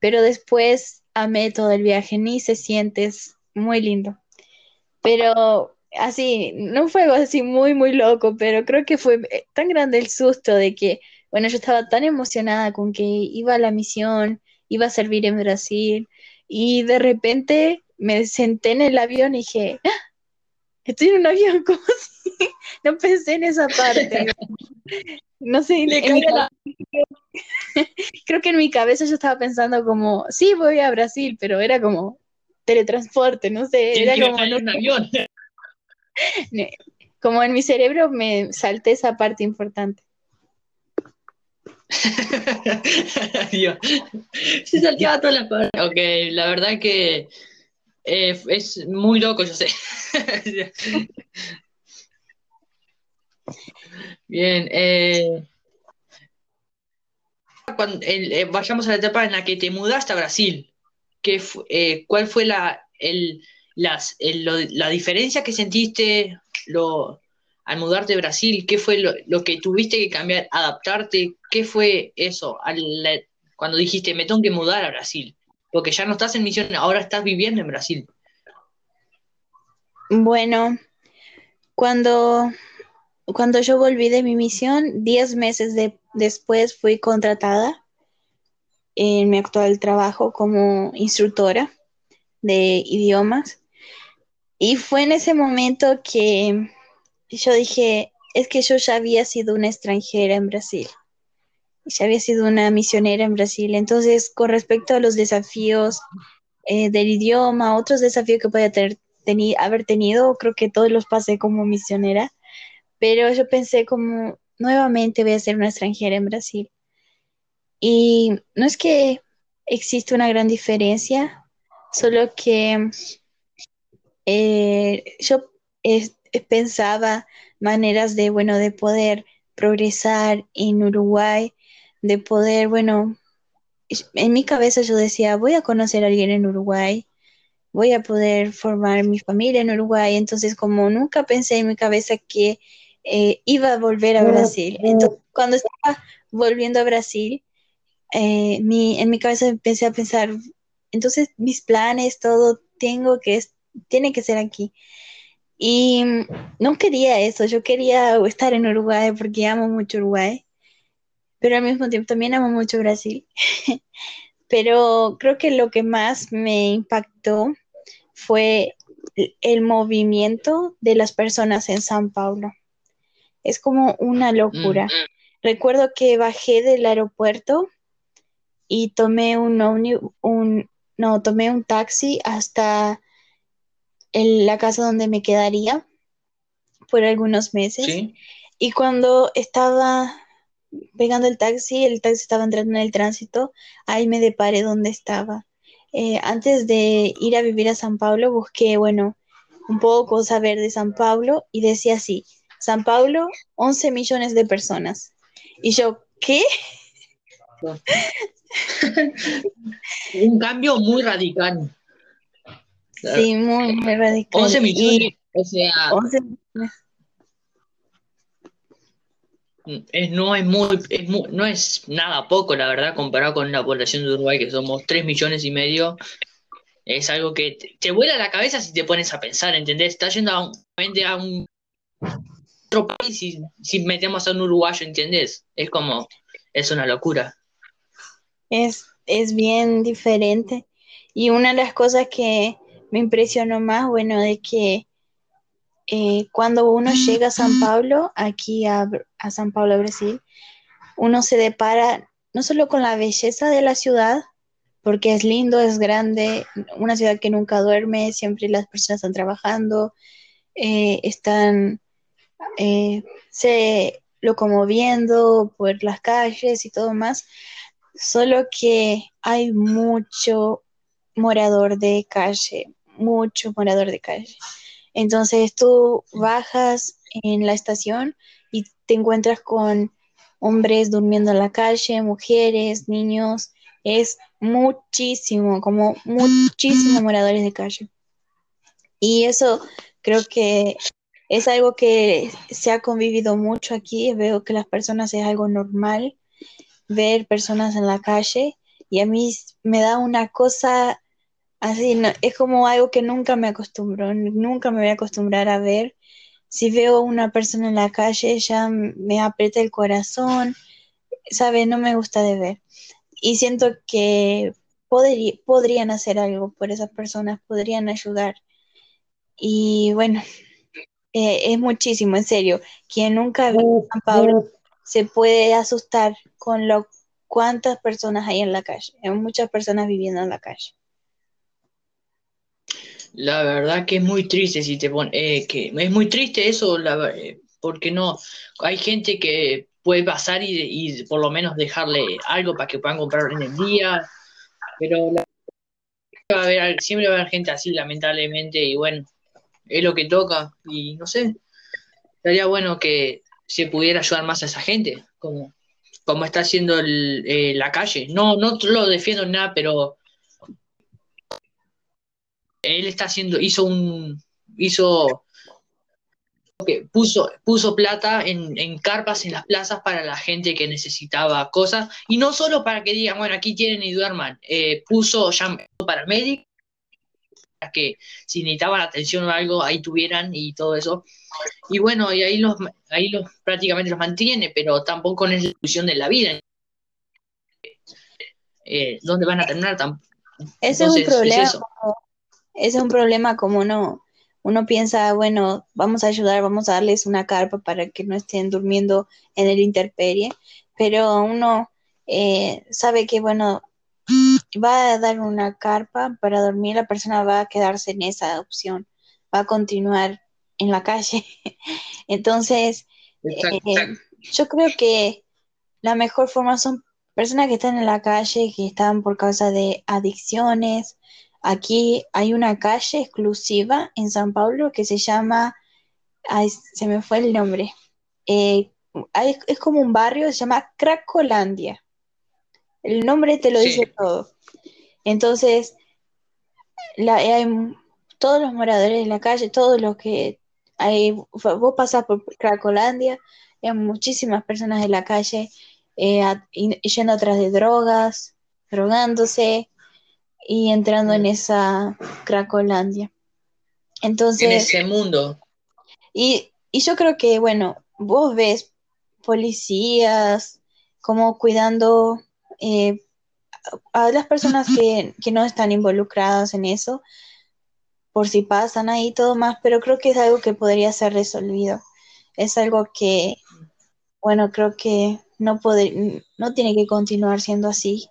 pero después amé todo el viaje, ni se siente, es muy lindo. Pero así, no fue algo así muy, muy loco, pero creo que fue eh, tan grande el susto de que, bueno, yo estaba tan emocionada con que iba a la misión, iba a servir en Brasil, y de repente me senté en el avión y dije, "¡Ah! estoy en un avión, <laughs> ¿cómo así? No pensé en esa parte. No sé, mi <laughs> creo que en mi cabeza yo estaba pensando como, sí, voy a Brasil, pero era como teletransporte, no sé, era como, en un avión. Como en mi cerebro me salté esa parte importante. <laughs> Dios. Se salteaba toda la parte. Ok, la verdad que eh, es muy loco, yo sé. <laughs> Bien, eh, cuando- eh, vayamos a la etapa en la que te mudaste a Brasil. ¿Qué fu- eh, ¿cuál fue la, el, las, lo- la diferencia que sentiste? Lo, al mudarte a Brasil? ¿Qué fue lo, que tuviste que cambiar, adaptarte? ¿Qué fue eso cuando dijiste, me tengo que mudar a Brasil? Porque ya no estás en misión, ahora estás viviendo en Brasil. Bueno, cuando, cuando yo volví de mi misión, diez meses después fui contratada en mi actual trabajo como instructora de idiomas. Y fue en ese momento que yo dije, es que yo ya había sido una extranjera en Brasil, ya había sido una misionera en Brasil. Entonces, con respecto a los desafíos eh, del idioma, otros desafíos que podía tener, haber tenido, creo que todos los pasé como misionera, pero yo pensé como, nuevamente voy a ser una extranjera en Brasil. Y no es que existe una gran diferencia, solo que eh, yo pensaba maneras de, bueno, de poder progresar en Uruguay, de poder, bueno, en mi cabeza yo decía, voy a conocer a alguien en Uruguay, voy a poder formar mi familia en Uruguay, entonces como nunca pensé en mi cabeza que eh, iba a volver a Brasil, entonces cuando estaba volviendo a Brasil, eh, en mi cabeza empecé a pensar, entonces mis planes, todo, tengo que, tiene que ser aquí. Y no quería eso, yo quería estar en Uruguay porque amo mucho Uruguay, pero al mismo tiempo también amo mucho Brasil. <laughs> pero creo que lo que más me impactó fue el movimiento de las personas en San Paulo. Es como una locura. Mm. Recuerdo que bajé del aeropuerto y tomé un, un no, tomé un taxi hasta la casa donde me quedaría por algunos meses. Y cuando estaba pegando el taxi, el taxi estaba entrando en el tránsito, ahí me deparé donde estaba. Eh, antes de ir a vivir a San Pablo, busqué, bueno, un poco saber de San Pablo y decía así, San Pablo, 11 millones de personas. Y yo, ¿qué? <laughs> un cambio muy radical. Sí, muy, radical. 11 millones, o sea, no, es muy, no es nada poco, la verdad, comparado con la población de Uruguay, que somos 3 millones y medio. Es algo que te, vuela la cabeza si te pones a pensar, ¿entendés? Estás yendo a un, a un otro país y si metemos a un uruguayo, ¿entendés? Es como, es una locura es, es bien diferente. Y una de las cosas que me impresionó más, bueno, de que eh, cuando uno llega a San Pablo, aquí a, San Pablo, Brasil, uno se depara no solo con la belleza de la ciudad, porque es lindo, es grande, una ciudad que nunca duerme, siempre las personas están trabajando, eh, están eh, se locomoviendo por las calles y todo más, solo que hay mucho morador de calle, mucho morador de calle. Entonces tú bajas en la estación y te encuentras con hombres durmiendo en la calle, mujeres, niños, es muchísimo, como muchísimos moradores de calle. Y eso creo que es algo que se ha convivido mucho aquí, veo que las personas es algo normal ver personas en la calle y a mí me da una cosa así, es como algo que nunca me acostumbro, nunca me voy a acostumbrar a ver. Si veo una persona en la calle ya me aprieta el corazón, ¿sabe? No me gusta de ver. Y siento que podrían hacer algo por esas personas, podrían ayudar. Y bueno, eh, es muchísimo, en serio. Quien nunca ve a San Pablo se puede asustar con lo cuántas personas hay en la calle. Hay muchas personas viviendo en la calle. La verdad que es muy triste si te pone, eh, que es muy triste eso, eh, porque no, hay gente que puede pasar y, por lo menos dejarle algo para que puedan comprar en el día, pero siempre va a haber gente así, lamentablemente, y bueno, es lo que toca, y no sé, estaría bueno que se pudiera ayudar más a esa gente, como, como está haciendo eh, la calle. No, no lo defiendo nada, pero él está haciendo, hizo un, hizo que puso, puso plata en, carpas en las plazas para la gente que necesitaba cosas, y no solo para que digan, bueno, aquí tienen y duerman, eh, puso ya para médicos, para que si necesitaban atención o algo, ahí tuvieran y todo eso. Y bueno, y ahí los, ahí los prácticamente los mantiene, pero tampoco es la ilusión de la vida. Eh, ¿Dónde van a terminar? Ese es un problema. Ese es un problema como no uno piensa, bueno, vamos a ayudar, vamos a darles una carpa para que no estén durmiendo en el interperie, pero uno eh, sabe que, bueno, va a dar una carpa para dormir, la persona va a quedarse en esa opción, va a continuar en la calle. <laughs> Entonces, eh, yo creo que la mejor forma son personas que están en la calle, que están por causa de adicciones, Aquí hay una calle exclusiva en San Paulo que se llama, se me fue el nombre, eh, es como un barrio, se llama Cracolandia. El nombre te lo dice todo. Entonces, hay todos los moradores de la calle, todos los que hay, vos pasas por Cracolandia, hay muchísimas personas en la calle eh, yendo atrás de drogas, drogándose, y entrando en esa Cracolandia. Entonces. En ese mundo. Y, yo creo que, bueno, vos ves policías como cuidando eh, a las personas <clears throat> que, que, no están involucradas en eso, por si pasan ahí todo más, pero creo que es algo que podría ser resolvido. Es algo que, bueno, creo que no, puede, no tiene que continuar siendo así.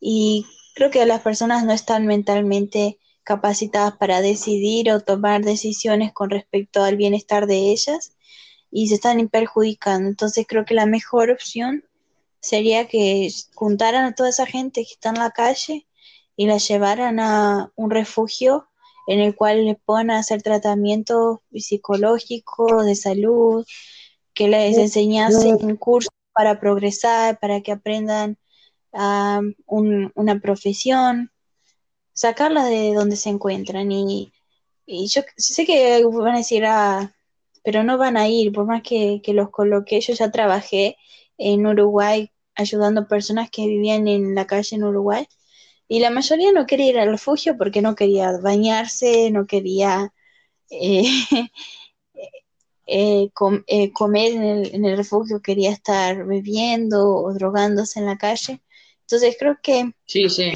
Y Creo que las personas no están mentalmente capacitadas para decidir o tomar decisiones con respecto al bienestar de ellas y se están perjudicando. Entonces creo que la mejor opción sería que juntaran a toda esa gente que está en la calle y la llevaran a un refugio en el cual les puedan hacer tratamiento psicológico, de salud, que les enseñasen un curso para progresar, para que aprendan una profesión, sacarla de donde se encuentran. Y, yo sé que van a decir, ah, pero no van a ir, por más que, los coloque. Yo ya trabajé en Uruguay ayudando a personas que vivían en la calle en Uruguay. Y la mayoría no quería ir al refugio porque no quería bañarse, no quería eh, <laughs> eh, eh, comer en el, en el, refugio, quería estar bebiendo o drogándose en la calle. Entonces creo que sí, sí.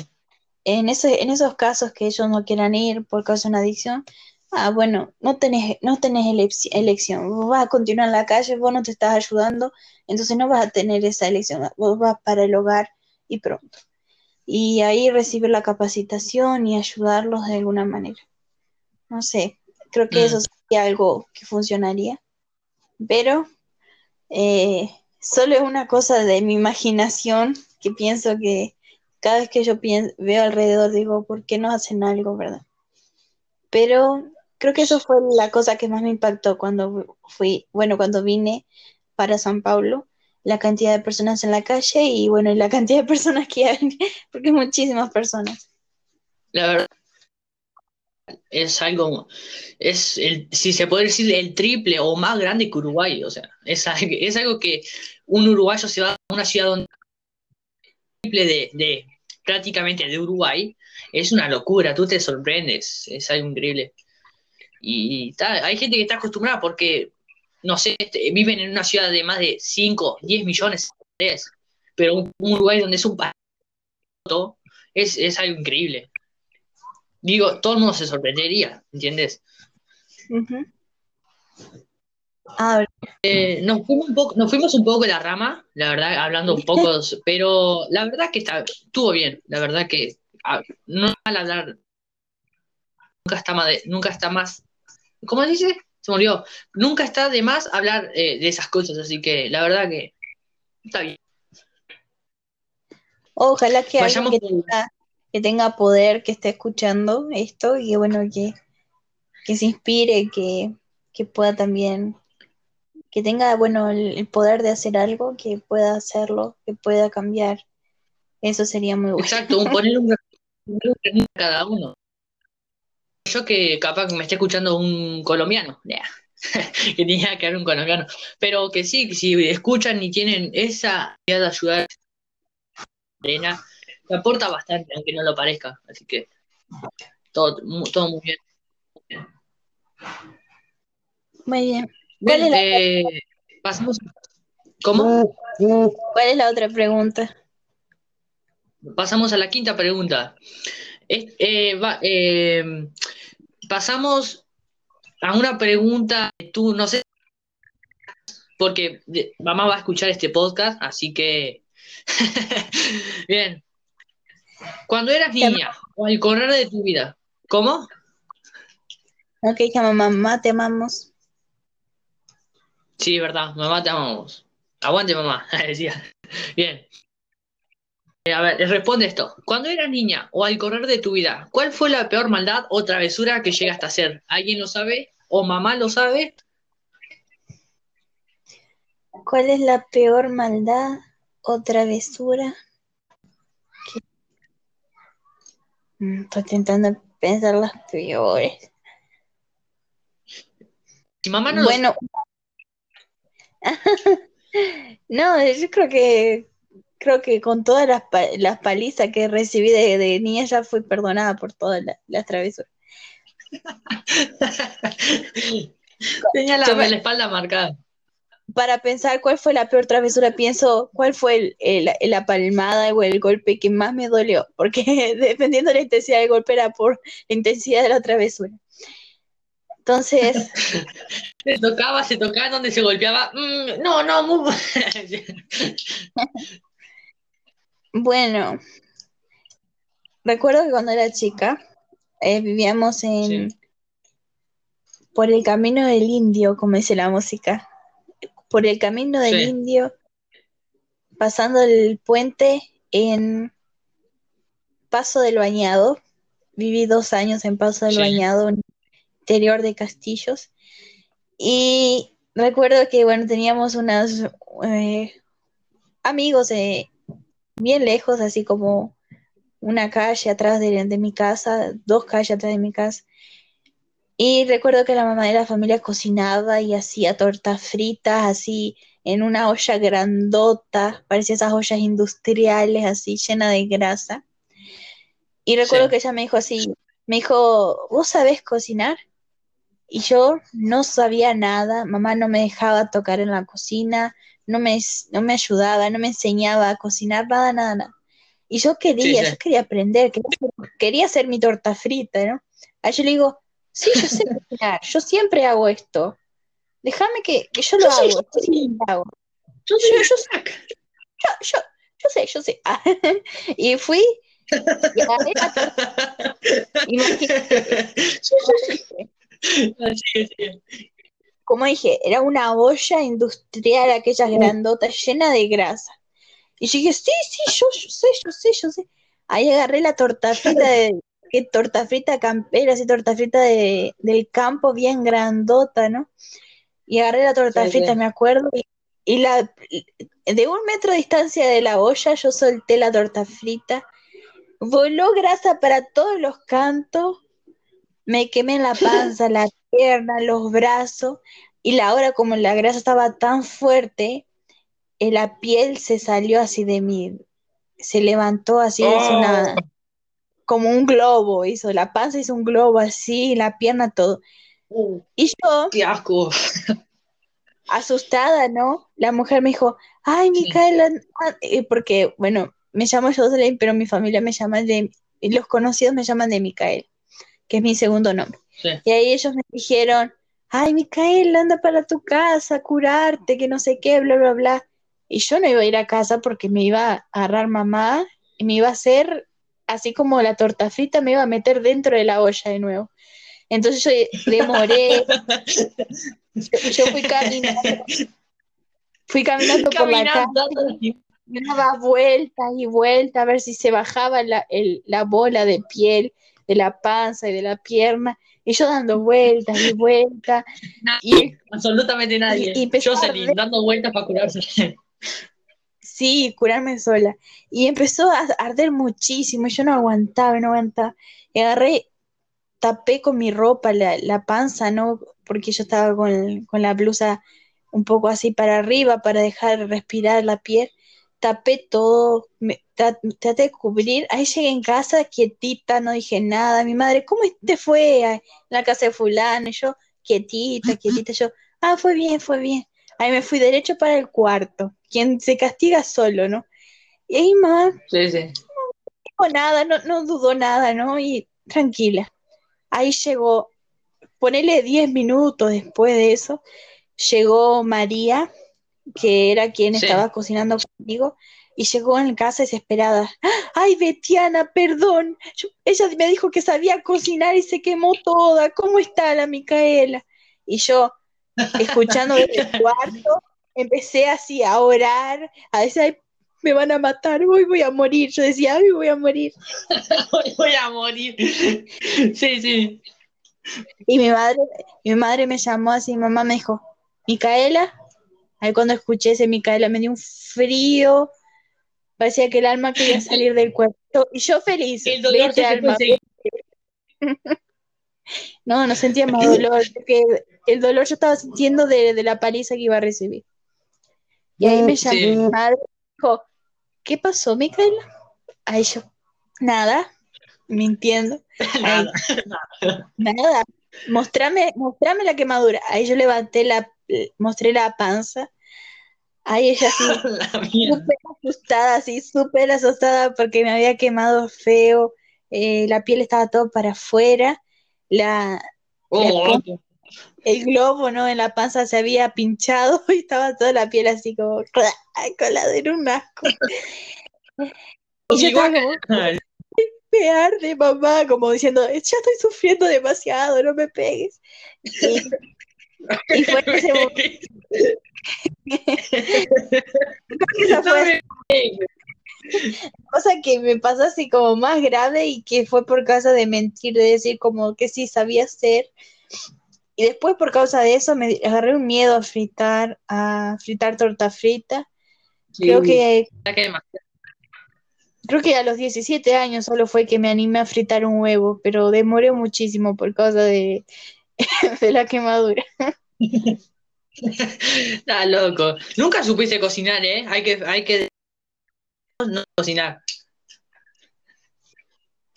En, ese, en esos casos que ellos no quieran ir por causa de una adicción, ah, bueno, no tenés, no tenés elección, vos vas a continuar en la calle, vos no te estás ayudando, entonces no vas a tener esa elección, vos vas para el hogar y pronto. Y ahí recibir la capacitación y ayudarlos de alguna manera. No sé, creo que eso mm. sería algo que funcionaría, pero eh, solo es una cosa de mi imaginación que pienso que cada vez que yo veo alrededor digo, ¿por qué no hacen algo, verdad? Pero creo que eso fue la cosa que más me impactó cuando fui, bueno, cuando vine para San Paulo, la cantidad de personas en la calle y bueno, y la cantidad de personas que hay, <laughs> porque muchísimas personas. La verdad es algo, es el, si se puede decir el triple o más grande que Uruguay, o sea, es, es algo que un uruguayo se va a una ciudad donde de, de prácticamente de Uruguay, es una locura, tú te sorprendes, es algo increíble. Y hay gente que está acostumbrada porque, no sé, este, viven en una ciudad de más de 5, 10 millones, pero un, Uruguay donde es un país, es, es algo increíble. Digo, todo el mundo se sorprendería, ¿entiendes? Eh, nos, fuimos un poco, nos fuimos un poco de la rama, la verdad, hablando un poco, pero la verdad que está, estuvo bien, la verdad que ah, no al hablar, nunca está más, nunca está más, ¿cómo dice? Se murió, nunca está de más hablar eh, de esas cosas, así que la verdad que está bien. Ojalá que alguien que tenga, que tenga, poder, que esté escuchando esto y bueno, que, que se inspire, que, que pueda también que tenga, bueno, el, poder de hacer algo, que pueda hacerlo, que pueda cambiar. Eso sería muy bueno. Exacto, un ponerle un, a cada uno. Yo que capaz que me esté escuchando un colombiano, <laughs> que tenía que ver un colombiano. Pero que sí, que si escuchan y tienen esa idea de ayudar arena, me aporta bastante, aunque no lo parezca. Así que todo, todo muy bien. Muy bien. Bien, ¿Cuál es la, eh, pasamos. ¿Cómo? cuál es la otra pregunta? Pasamos a la quinta pregunta. Eh, va- eh, pasamos a una pregunta que tú, no sé, porque mamá va a escuchar este podcast, así que... <laughs> Bien. Cuando eras niña o al correr de tu vida, ¿cómo? Ok, llama mamá, te amamos. Sí, verdad, mamá te amamos. Aguante mamá, <laughs> decía. Bien. Eh, A ver, responde esto. Cuando eras niña o al correr de tu vida, ¿cuál fue la peor maldad o travesura que llegaste a hacer? ¿Alguien lo sabe? ¿O mamá lo sabe? ¿Cuál es la peor maldad o travesura? que- Mm, Estoy intentando pensar las peores. Si mamá no lo Bueno, <laughs> no, yo creo que creo que con todas las, las palizas que recibí de, de niña ya fui perdonada por todas la- las travesuras. <laughs> Tenía la, me- la espalda marcada. Para pensar cuál fue la peor travesura, pienso cuál fue el- el- la palmada o el golpe que más me dolió, porque <laughs> dependiendo de la intensidad del golpe era por la intensidad de la travesura. Entonces, <laughs> Se tocaba, se tocaba donde se golpeaba. Mm, no, no, muy... <laughs> bueno, recuerdo que cuando era chica eh, vivíamos en Sí. por el camino del indio, como dice la música, por el camino del Sí. indio, pasando el puente en Paso del Bañado. Viví dos años en Paso del Sí. Bañado, un interior de Castillos. Y recuerdo que, bueno, teníamos unos eh, amigos eh, bien lejos, así como una calle atrás de, de mi casa, dos calles atrás de mi casa. Y recuerdo que la mamá de la familia cocinaba y hacía tortas fritas así en una olla grandota, parecía esas ollas industriales así llenas de grasa. Y recuerdo Sí. que ella me dijo así, me dijo, ¿vos sabés cocinar? Y yo no sabía nada, mamá no me dejaba tocar en la cocina, no me, no me ayudaba, no me enseñaba a cocinar, nada, nada, nada. Y yo quería, sí. yo quería aprender, quería hacer, quería hacer mi torta frita, ¿no? A yo le digo, sí, yo sé cocinar, yo siempre hago esto. Déjame que, que yo lo Yo hago, yo lo hago. Yo Yo, yo, yo, yo, yo sé, yo sé. <laughs> Y fui y agarré la torta, <laughs> imagínate, <laughs> Así es. como dije, era una olla industrial, aquellas grandotas, llena de grasa. Y yo dije, sí, sí, yo, yo sé, yo sé, yo sé. Ahí agarré la torta <laughs> frita de, que torta frita campera, así torta frita de, del campo, bien grandota, ¿no? Y agarré la torta Sí, frita, me acuerdo, y, y la, de un metro de distancia de la olla, yo solté la torta frita, voló grasa para todos los cantos, me quemé la panza, la pierna, los brazos, y la hora como la grasa estaba tan fuerte, eh, la piel se salió así de mí, se levantó así, hizo una, Oh. como un globo, hizo, la panza hizo un globo así, la pierna todo. Uh, Y yo, qué asco. <laughs> asustada, ¿no? La mujer me dijo, ay, Sí. Micaela, ah", eh, porque, bueno, me llamo Jocelyn, pero mi familia me llama de, y los conocidos me llaman de Micaela, que es mi segundo nombre. Sí. Y ahí ellos me dijeron, ay, Micaela, anda para tu casa, a curarte, que no sé qué, bla, bla, bla. Y yo no iba a ir a casa porque me iba a agarrar mamá y me iba a hacer, así como la torta frita, me iba a meter dentro de la olla de nuevo. Entonces yo demoré, yo, yo fui caminando, fui caminando por la casa, Caminando. daba vueltas y vueltas a ver si se bajaba la, el- la bola de piel de la panza y de la pierna, y yo dando vueltas y vueltas, y Absolutamente nadie. Y- y Jocelyn dando vueltas para curarse. sí, curarme sola. Y empezó a arder muchísimo, y yo no aguantaba, no aguantaba. Y agarré tapé con mi ropa la, la panza, ¿no? Porque yo estaba con, con la blusa un poco así para arriba para dejar respirar la piel. Tapé todo, me, tra- traté de cubrir. Ahí llegué en casa quietita, no dije nada. Mi madre, ¿cómo te fue a la casa de fulano? Y yo, quietita, quietita. Yo, ah, fue bien, fue bien. Ahí me fui derecho para el cuarto. Quien se castiga solo, ¿no? Y ahí mamá Sí, sí. dijo nada, no, no dudó nada, ¿no? Y tranquila. Ahí llegó, ponele 10 minutos después de eso, llegó María, que era quien Sí. estaba cocinando conmigo, y llegó en casa desesperada. Ay, Betiana, perdón. Yo- ella me dijo que sabía cocinar y se quemó toda. ¿Cómo está la Micaela? Y yo, escuchando desde el <laughs> cuarto, empecé así a orar, a decir, "Ay, me van a matar, hoy voy a morir. Yo decía, ay, voy a morir. <laughs> Hoy voy a morir. <laughs> Sí, sí. Y mi madre, mi madre me llamó así, mamá me dijo, Micaela. Ahí cuando escuché ese Micaela me dio un frío, parecía que el alma quería <laughs> salir del cuerpo. Y yo feliz, El dolor vete alma. <laughs> No, no sentía más <laughs> dolor, porque el dolor yo estaba sintiendo de, de la paliza que iba a recibir. Y ahí me llamó Sí. mi madre y dijo, ¿qué pasó, Micaela? Ahí yo, nada, mintiendo. Nada. Nada, mostrame, mostrame la quemadura. Ahí yo levanté la, mostré la panza. Ahí ella <laughs> mierda. súper asustada, así, súper asustada porque me había quemado feo. eh, la piel estaba todo para afuera. La, Oh, el globo, ¿no? En la panza se había pinchado <laughs> y estaba toda la piel así como colada, era un asco. Y yo estaba como, <laughs> me arde, mamá, como diciendo, ya estoy sufriendo demasiado, no me pegues. Y, <laughs> y fue en ese momento esa fue cosa que me pasó así como más grave y que fue por causa de mentir, de decir como que sí sabía hacer. Y después por causa de eso me agarré un miedo a fritar, a fritar torta frita. Creo Sí, que, la que creo que a los 17 años solo fue que me animé a fritar un huevo, pero demoré muchísimo por causa de, <laughs> de la quemadura. <laughs> Está loco. Nunca supiste cocinar, ¿eh? Hay que, hay que no cocinar.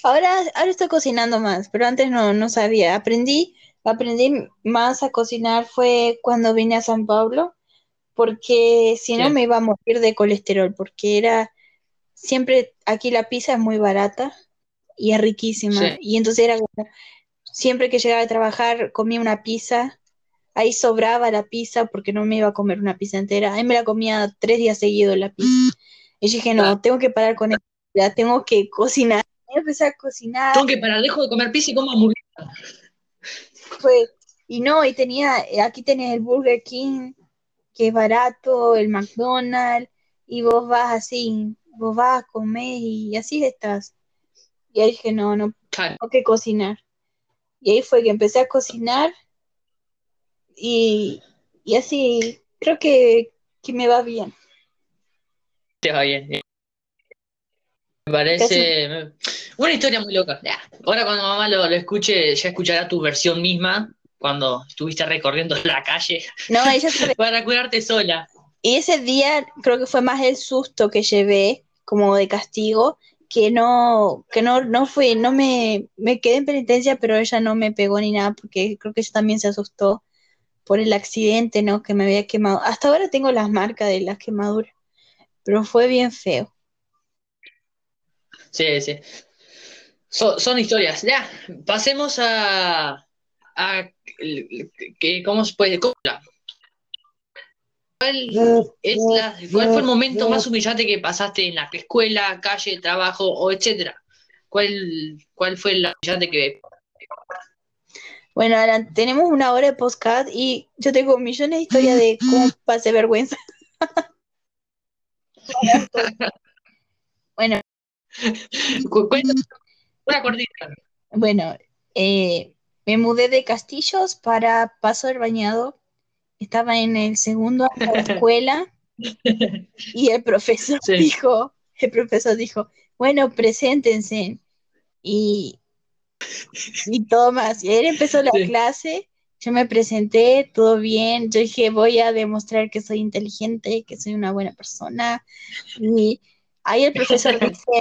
Ahora, ahora estoy cocinando más, pero antes no, no sabía. Aprendí, aprendí más a cocinar fue cuando vine a San Pablo, porque si no Sí. me iba a morir de colesterol, porque era siempre aquí la pizza es muy barata y es riquísima. Sí. Y entonces era como, siempre que llegaba a trabajar comía una pizza, ahí sobraba la pizza porque no me iba a comer una pizza entera. Ahí me la comía tres días seguidos la pizza. Y yo dije, no, tengo que parar con esto, ya tengo que cocinar. Empecé a cocinar. Tengo que parar, dejo de comer pizza y como hamburguesa. fue, y no, y tenía, aquí tenés el Burger King, que es barato, el McDonald's, y vos vas así, vos vas, comés y así estás. Y ahí dije, no, no, tengo que cocinar. Y ahí fue que empecé a cocinar y, y así creo que, que me va bien. Te va bien. Me parece me- una historia muy loca. Ahora cuando mamá lo, lo escuche, ya escuchará tu versión misma cuando estuviste recorriendo la calle No, ella sabe. <laughs> para curarte sola. Y ese día creo que fue más el susto que llevé como de castigo, que no, que no, no fue, no me, me quedé en penitencia, pero ella no me pegó ni nada, porque creo que ella también se asustó por el accidente, ¿no? Que me había quemado. Hasta ahora tengo las marcas de las quemaduras, pero fue bien feo. Sí, sí. So- son historias. Ya, pasemos a, a que, ¿cómo se puede? ¿Cómo la- ¿Cuál es la, cuál fue el momento más humillante que pasaste en la escuela, calle, trabajo o etcétera? ¿Cuál, cuál fue la humillante que Bueno, Alan, tenemos una hora de podcast y yo tengo millones de historias de cómo <laughs> pasé vergüenza. Bueno, una cortita? Bueno, eh, me mudé de Castillos para Paso del Bañado. Estaba en el segundo año de la <laughs> escuela y el profesor Sí. dijo, el profesor dijo, bueno, preséntense. Y y todo más. Y él empezó la Sí. clase, yo me presenté, todo bien, yo dije, voy a demostrar que soy inteligente, que soy una buena persona. Y ahí el profesor <laughs> dice,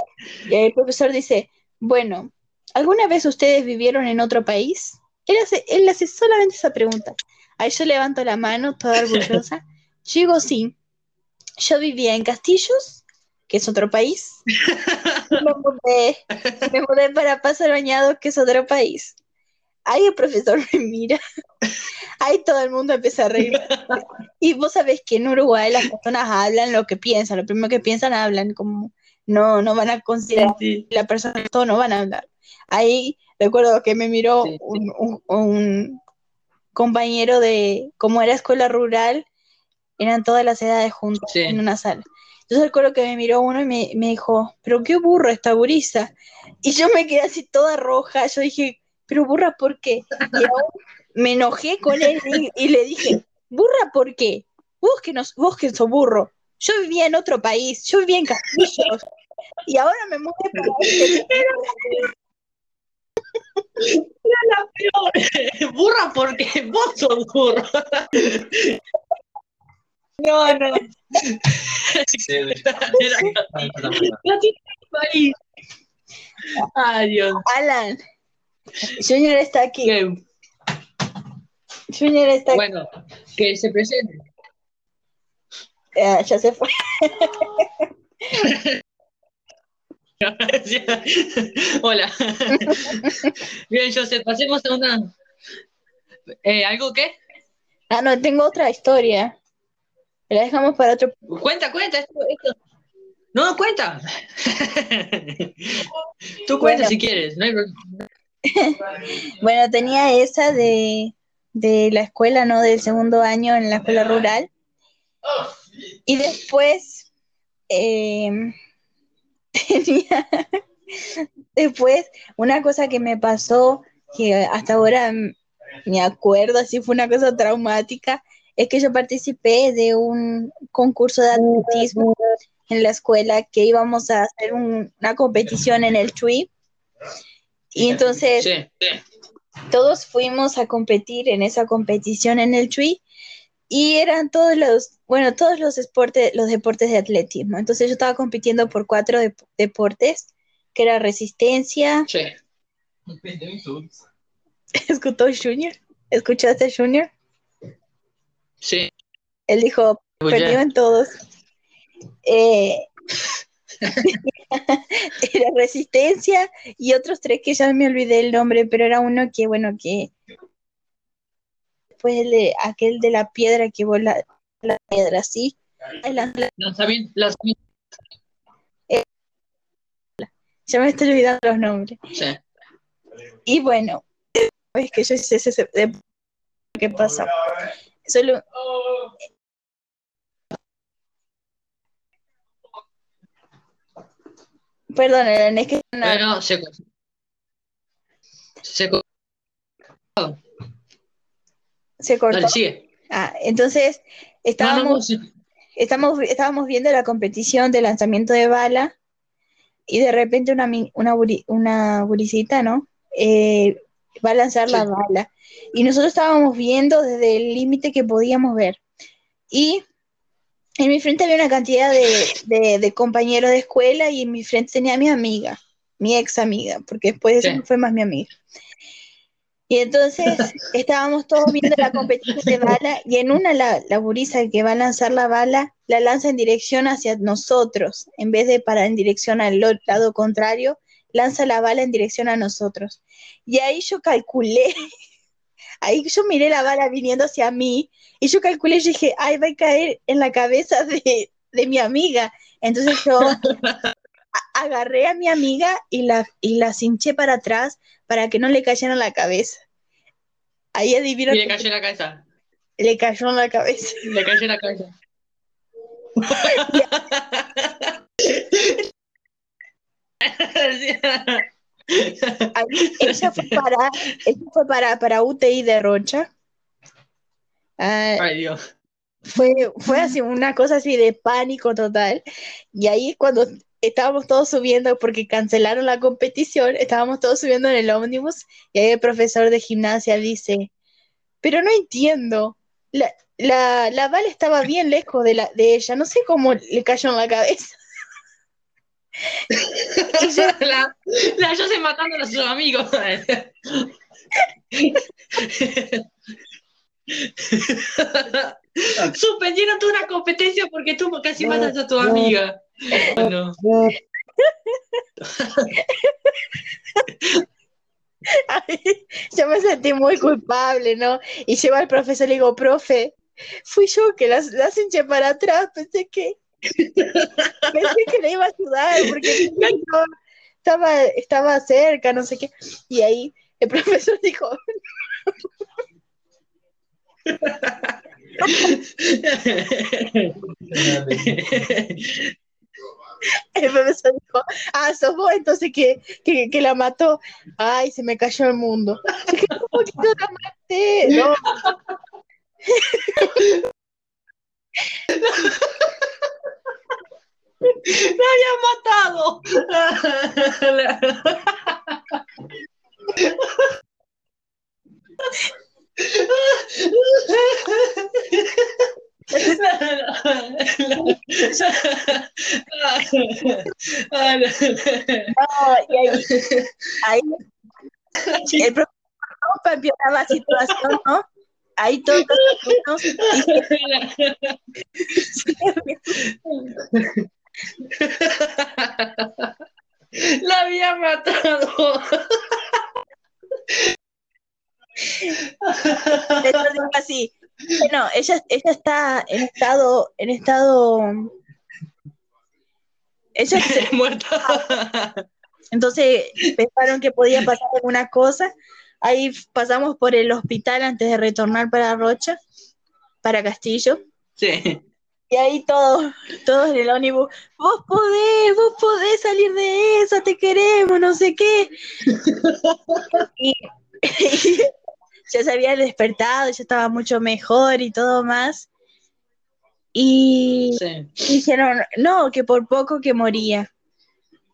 y el profesor dice, bueno, ¿alguna vez ustedes vivieron en otro país? Él hace, él hace solamente esa pregunta. Ahí yo levanto la mano, toda orgullosa. <laughs> Yo digo, sí, yo vivía en Castillos, que es otro país. <laughs> Me mudé, me mudé para Paso Bañado, que es otro país. Ahí el profesor me mira. <laughs> Ahí todo el mundo empieza a reír. Y vos sabés que en Uruguay las personas hablan lo que piensan, lo primero que piensan hablan, como no, no van a considerar Sí. la persona, todo no van a hablar. Ahí recuerdo que me miró Sí, sí. un, un- un compañero de, como era escuela rural, eran todas las edades juntas Sí. en una sala. Entonces recuerdo que me miró uno y me, me dijo, pero qué burra esta gurisa. Y yo me quedé así toda roja, yo dije, pero burra, ¿por qué? Y aún me enojé con él y, y le dije, burra, ¿por qué? Vos que, nos, vos que sos burro. Yo vivía en otro país, yo vivía en Castillos. Y ahora me mudé para este <laughs> La peor. <laughs> Burra porque vos sos burro. <laughs> No, no. Era No tiene país. Ay, Dios. Alan. Junior está aquí. Que, Junior está aquí. bueno, que se presente. Ah, ya se fue. <laughs> <laughs> Hola. Bien, Joseph, pasemos a una. Eh, ¿Algo qué? Ah, no, tengo otra historia. La dejamos para otro. Cuenta, cuenta. Esto, esto. No, cuenta. Tú cuenta Bueno. si quieres. No hay <laughs> Bueno, tenía esa de, de la escuela, ¿no? Del segundo año en la escuela rural. Y después eh, tenía. Después una cosa que me pasó que hasta ahora me acuerdo, así fue una cosa traumática, es que yo participé de un concurso de atletismo en la escuela que íbamos a hacer un- una competición en el TUI. Y entonces Sí, todos fuimos a competir en esa competición en el TUI y eran todos los, bueno, todos los deportes, los deportes de atletismo. Entonces yo estaba compitiendo por cuatro dep- deportes, que era resistencia. sí. <laughs> ¿Escuchó Junior? ¿Escuchaste Junior? Sí. Él dijo, Escuché. perdió en todos. Eh, <laughs> era resistencia y otros tres que ya me olvidé el nombre, pero era uno que, bueno, que fue el de, aquel de la piedra que vola la piedra, ¿sí? Lanzamiento. ya me estoy olvidando los nombres. Sí. Y bueno, es que yo hice ese, ¿qué pasa? Solo, perdón, es que no- Bueno, se. Se. se cortó. Dale, sigue. Ah, entonces No, no, estábamos, sí. estamos, estábamos viendo la competición de lanzamiento de bala y de repente una, una, una gurisita, ¿no? Eh, va a lanzar la Sí. bala. Y nosotros estábamos viendo desde el límite que podíamos ver. Y en mi frente había una cantidad de, de- de compañeros de escuela y en mi frente tenía a mi amiga, mi ex amiga, porque después Sí. no fue más mi amiga. Y entonces estábamos todos viendo la competición de bala y en una la, la gurisa que va a lanzar la bala la lanza en dirección hacia nosotros, en vez de para en dirección al lado contrario, lanza la bala en dirección a nosotros. Y ahí yo calculé, <laughs> ahí yo miré la bala viniendo hacia mí y yo calculé, yo dije, ay, va a caer en la cabeza de, de mi amiga. Entonces yo <laughs> agarré a mi amiga y la, y la cinché para atrás para que no le cayera en la cabeza. Ahí adivino Y le cayó en la cabeza. le cayó en la cabeza. <laughs> Le cayó en la cabeza. <laughs> Ella fue para, ella fue para, para UTI de Rocha. Ah, Ay, Dios. fue, fue así una cosa así de pánico total. Y ahí es cuando estábamos todos subiendo porque cancelaron la competición, estábamos todos subiendo en el ómnibus y ahí el profesor de gimnasia dice, pero no entiendo, la, la, la bala estaba bien lejos de, la, de ella, no sé cómo le cayó en la cabeza. <laughs> la, la yo sé matando a sus amigos. <laughs> <laughs> Suspendieron toda una competencia porque tú casi matas a tu amiga. No. <laughs> yo me sentí muy culpable, ¿no? Y llevo al profesor y le digo, profe, fui yo que las, las hinché para atrás, pensé que pensé que le iba a ayudar porque <laughs> estaba, estaba cerca, no sé qué. Y ahí el profesor dijo, el profesor dijo, ah, sos vos entonces que, que, que, la mató. Ay, se me cayó el mundo. ¿Cómo que no la maté? No. <laughs> ¡La habían matado! <laughs> ahí, el profesor para empeorar la situación, ¿no? Ahí todos los La había matado. Así. Bueno, ella, ella está en estado, en estado. Ella <laughs> se muerta. Entonces pensaron que podía pasar alguna cosa. Ahí pasamos por el hospital antes de retornar para Rocha, para Castillo. Sí. Y ahí todos, todos en el ómnibus, vos podés, vos podés salir de eso, te queremos, no sé qué. <laughs> y, <laughs> ya se había despertado, ya estaba mucho mejor y todo más. Y dijeron, no, que por poco que moría.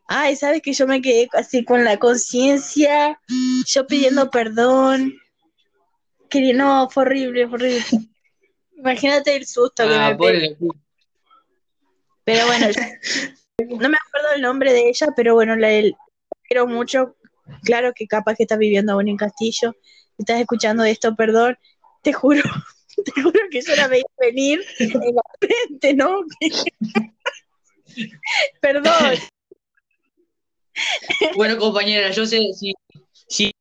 Ay, sabes que yo me quedé así con la conciencia, yo pidiendo perdón. Que no, fue horrible, fue horrible. Imagínate el susto que ah, me pegó. Pero bueno, no me acuerdo el nombre de ella, pero bueno, la quiero mucho. Claro que capaz que estás viviendo aún en Castillo estás escuchando esto, perdón, te juro, <laughs> te juro que yo la veía venir en la frente, ¿no? <laughs> perdón. Bueno, compañera, yo sé si, si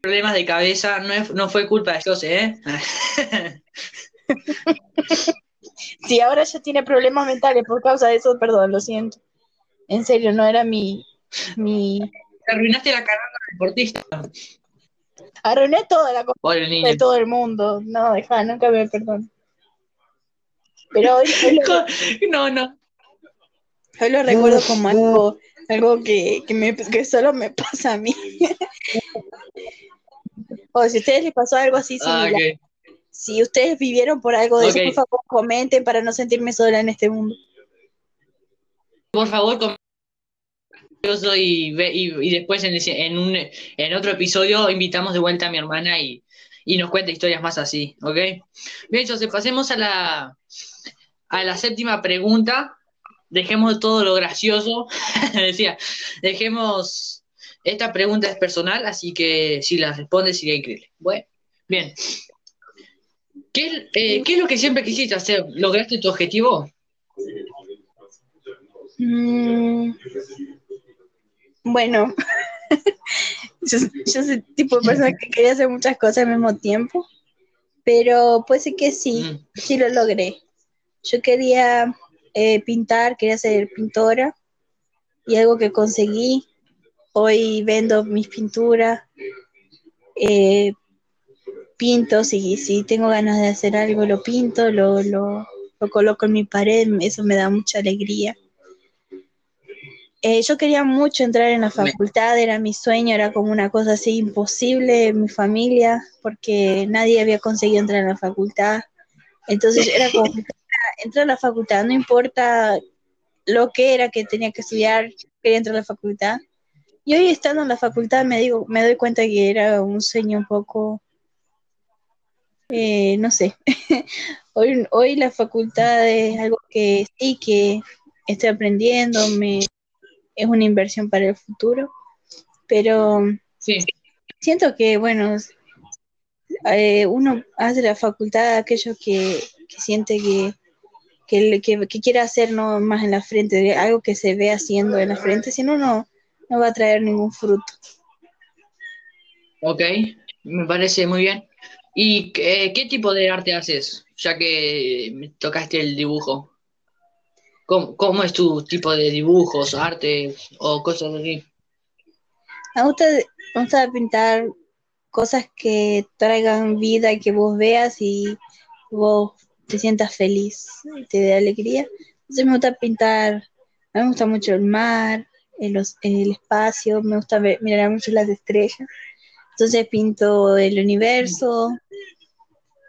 problemas de cabeza no, no fue culpa de José, ¿eh? <laughs> Si ahora ya tiene problemas mentales por causa de eso, perdón, lo siento. En serio, no era mi... mi... Te arruinaste la carrera deportista. Arruiné toda la cosa de todo el mundo. No, deja, nunca me perdón. Pero hoy, <laughs> no, no. Hoy lo recuerdo como algo, algo que, que, me, que solo me pasa a mí. <laughs> o si a ustedes les pasó algo así ah, similar. Si ustedes vivieron por algo de eso, por favor, comenten para no sentirme sola en este mundo. Por favor, comenten y, y, después en, en, un, en otro episodio invitamos de vuelta a mi hermana y, nos cuenta historias más así, ¿ok? Bien, entonces pasemos a la, a la séptima pregunta. Dejemos todo lo gracioso. <laughs> Decía, dejemos. Esta pregunta es personal, así que si la respondes sería increíble. Bueno, bien. ¿Qué, eh, ¿Qué, es lo que siempre quisiste hacer? ¿Lograste tu objetivo? Mm, bueno, <laughs> yo, soy el tipo de persona que quería hacer muchas cosas al mismo tiempo, pero pues sí que sí, sí lo logré. Yo quería eh, pintar, quería ser pintora y algo que conseguí. Hoy vendo mis pinturas, eh, pinto, si, si tengo ganas de hacer algo, lo pinto, lo, lo, lo coloco en mi pared, eso me da mucha alegría. Eh, yo quería mucho entrar en la facultad, era mi sueño, era como una cosa así imposible en mi familia, porque nadie había conseguido entrar en la facultad. Entonces era como, <laughs> entrar a la facultad, no importa lo que era que tenía que estudiar, quería entrar a la facultad. Y hoy estando en la facultad me digo, me doy cuenta que era un sueño un poco, eh, no sé. <laughs> hoy, hoy la facultad es algo que sí que estoy aprendiendo, me, es una inversión para el futuro, pero Sí, siento que, bueno, eh, uno hace la facultad aquello que, que siente que, que, le- que- que quiere hacer no más en la frente, de algo que se ve haciendo en la frente, si no, no no va a traer ningún fruto. ok, me parece muy bien. ¿Y qué, qué tipo de arte haces? Ya que tocaste el dibujo. ¿Cómo, es tu tipo de dibujos, arte o cosas así? Me gusta, me gusta pintar cosas que traigan vida que vos veas y vos te sientas feliz te dé alegría. Entonces me gusta pintar, me gusta mucho el mar, el, el espacio, me gusta mirar mucho las estrellas. Entonces pinto el universo,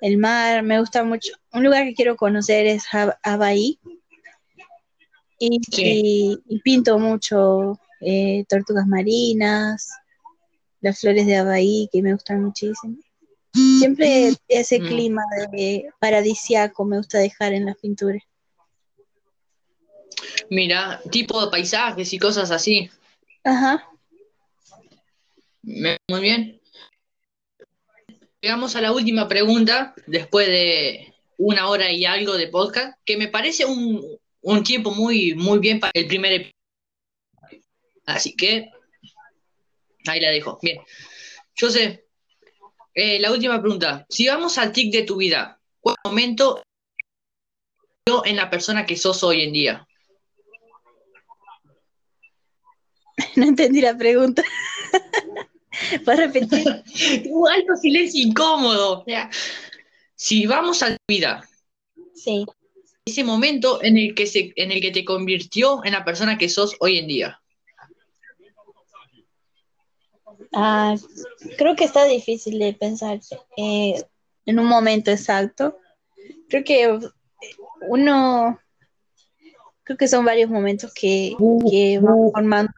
el mar, me gusta mucho. Un lugar que quiero conocer es Hawái y, Sí. y- y pinto mucho eh, tortugas marinas, las flores de Hawái que me gustan muchísimo. Siempre ese Mm. clima de paradisiaco me gusta dejar en las pinturas. Mira, tipo de paisajes y cosas así. Ajá. Muy bien. Llegamos a la última pregunta, después de una hora y algo de podcast, que me parece un, un tiempo muy, muy bien para el primer episodio. Así que ahí la dejo. Bien. Yo sé, eh, la última pregunta. Si vamos al tic de tu vida, ¿cuál momento en la persona que sos hoy en día? <laughs> No entendí la pregunta. <laughs> ¿Puedes repetir? <laughs> Un alto silencio incómodo. O sea, si vamos a tu vida, Sí. Ese momento en el que se, en el que te convirtió en la persona que sos hoy en día. Ah, creo que está difícil de pensar eh, en un momento exacto. Creo que uno, creo que son varios momentos que, que van formando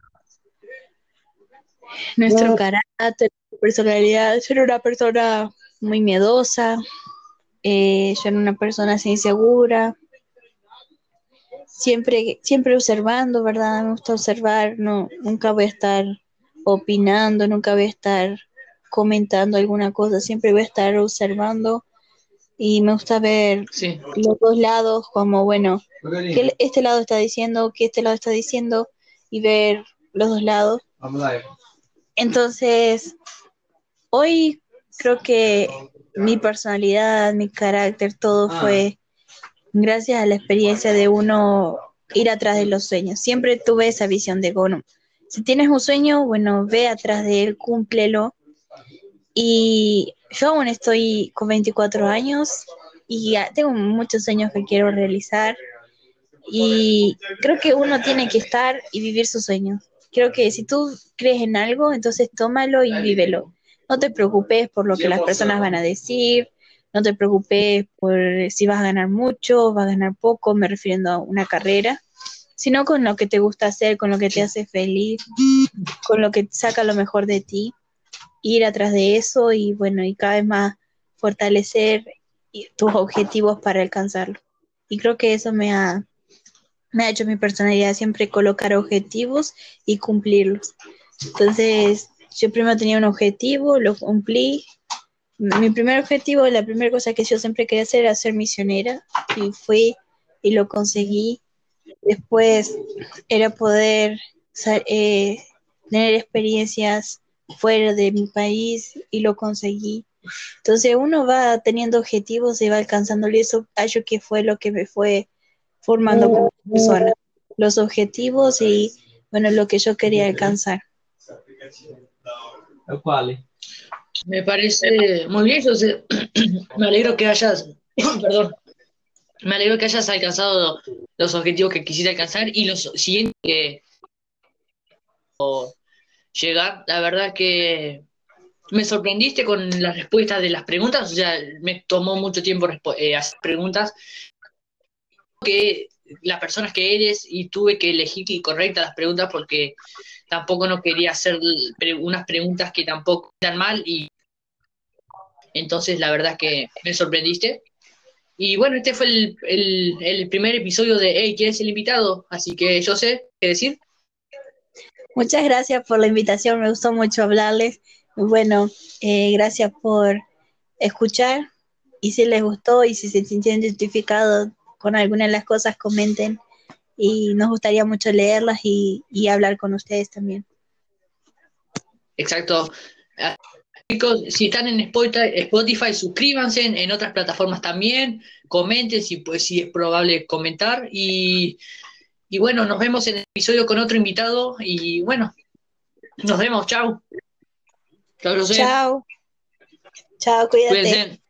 nuestro carácter, personalidad. Yo era una persona muy miedosa, eh, yo era una persona así insegura, siempre, siempre observando, ¿verdad? Me gusta observar, no, nunca voy a estar opinando, nunca voy a estar comentando alguna cosa, siempre voy a estar observando y me gusta ver Sí. los dos lados como, bueno, qué este lado está diciendo, qué este lado está diciendo y ver los dos lados. Entonces, hoy creo que mi personalidad, mi carácter, todo fue gracias a la experiencia de uno ir atrás de los sueños. Siempre tuve esa visión de, bueno, si tienes un sueño, bueno, ve atrás de él, cúmplelo. Y yo aún estoy con 24 años y tengo muchos sueños que quiero realizar. Y creo que uno tiene que estar y vivir sus sueños. Creo que si tú crees en algo, entonces tómalo y vívelo. No te preocupes por lo que las personas van a decir, no te preocupes por si vas a ganar mucho, vas a ganar poco, me refiriendo a una carrera, sino con lo que te gusta hacer, con lo que te hace feliz, con lo que saca lo mejor de ti, ir atrás de eso y bueno, y cada vez más fortalecer tus objetivos para alcanzarlo. Y creo que eso me ha, me ha hecho mi personalidad siempre colocar objetivos y cumplirlos. Entonces, yo primero tenía un objetivo, lo cumplí. Mi primer objetivo, la primera cosa que yo siempre quería hacer era ser misionera y fui y lo conseguí. Después era poder eh, tener experiencias fuera de mi país y lo conseguí. Entonces uno va teniendo objetivos y va alcanzándolo y eso hallo que fue lo que me fue formando como persona. Los objetivos y bueno, lo que yo quería alcanzar. Quale? Me parece muy bien, yo sé- <clears throat> me alegro que hayas, <clears throat> perdón, me alegro que hayas alcanzado los objetivos que quisiste alcanzar y los siguientes que o llegar. La verdad que me sorprendiste con las respuestas de las preguntas, o sea, me tomó mucho tiempo eh, hacer preguntas que las personas que eres y tuve que elegir correctas las preguntas porque tampoco no quería hacer unas preguntas que tampoco están mal y entonces la verdad es que me sorprendiste. Y bueno, este fue el, primer episodio de Hey, ¿quién es el invitado? Así que yo sé qué decir. Muchas gracias por la invitación, me gustó mucho hablarles. Bueno, eh, gracias por escuchar y si les gustó y si se sintieron identificados con alguna de las cosas, comenten y nos gustaría mucho leerlas y, hablar con ustedes también. Exacto. Ah, chicos, si están en Spotify, suscríbanse en, otras plataformas también, comenten si, pues, si es probable comentar y, y bueno, nos vemos en el episodio con otro invitado y bueno, nos vemos, chao. Chao. Chao, cuídate.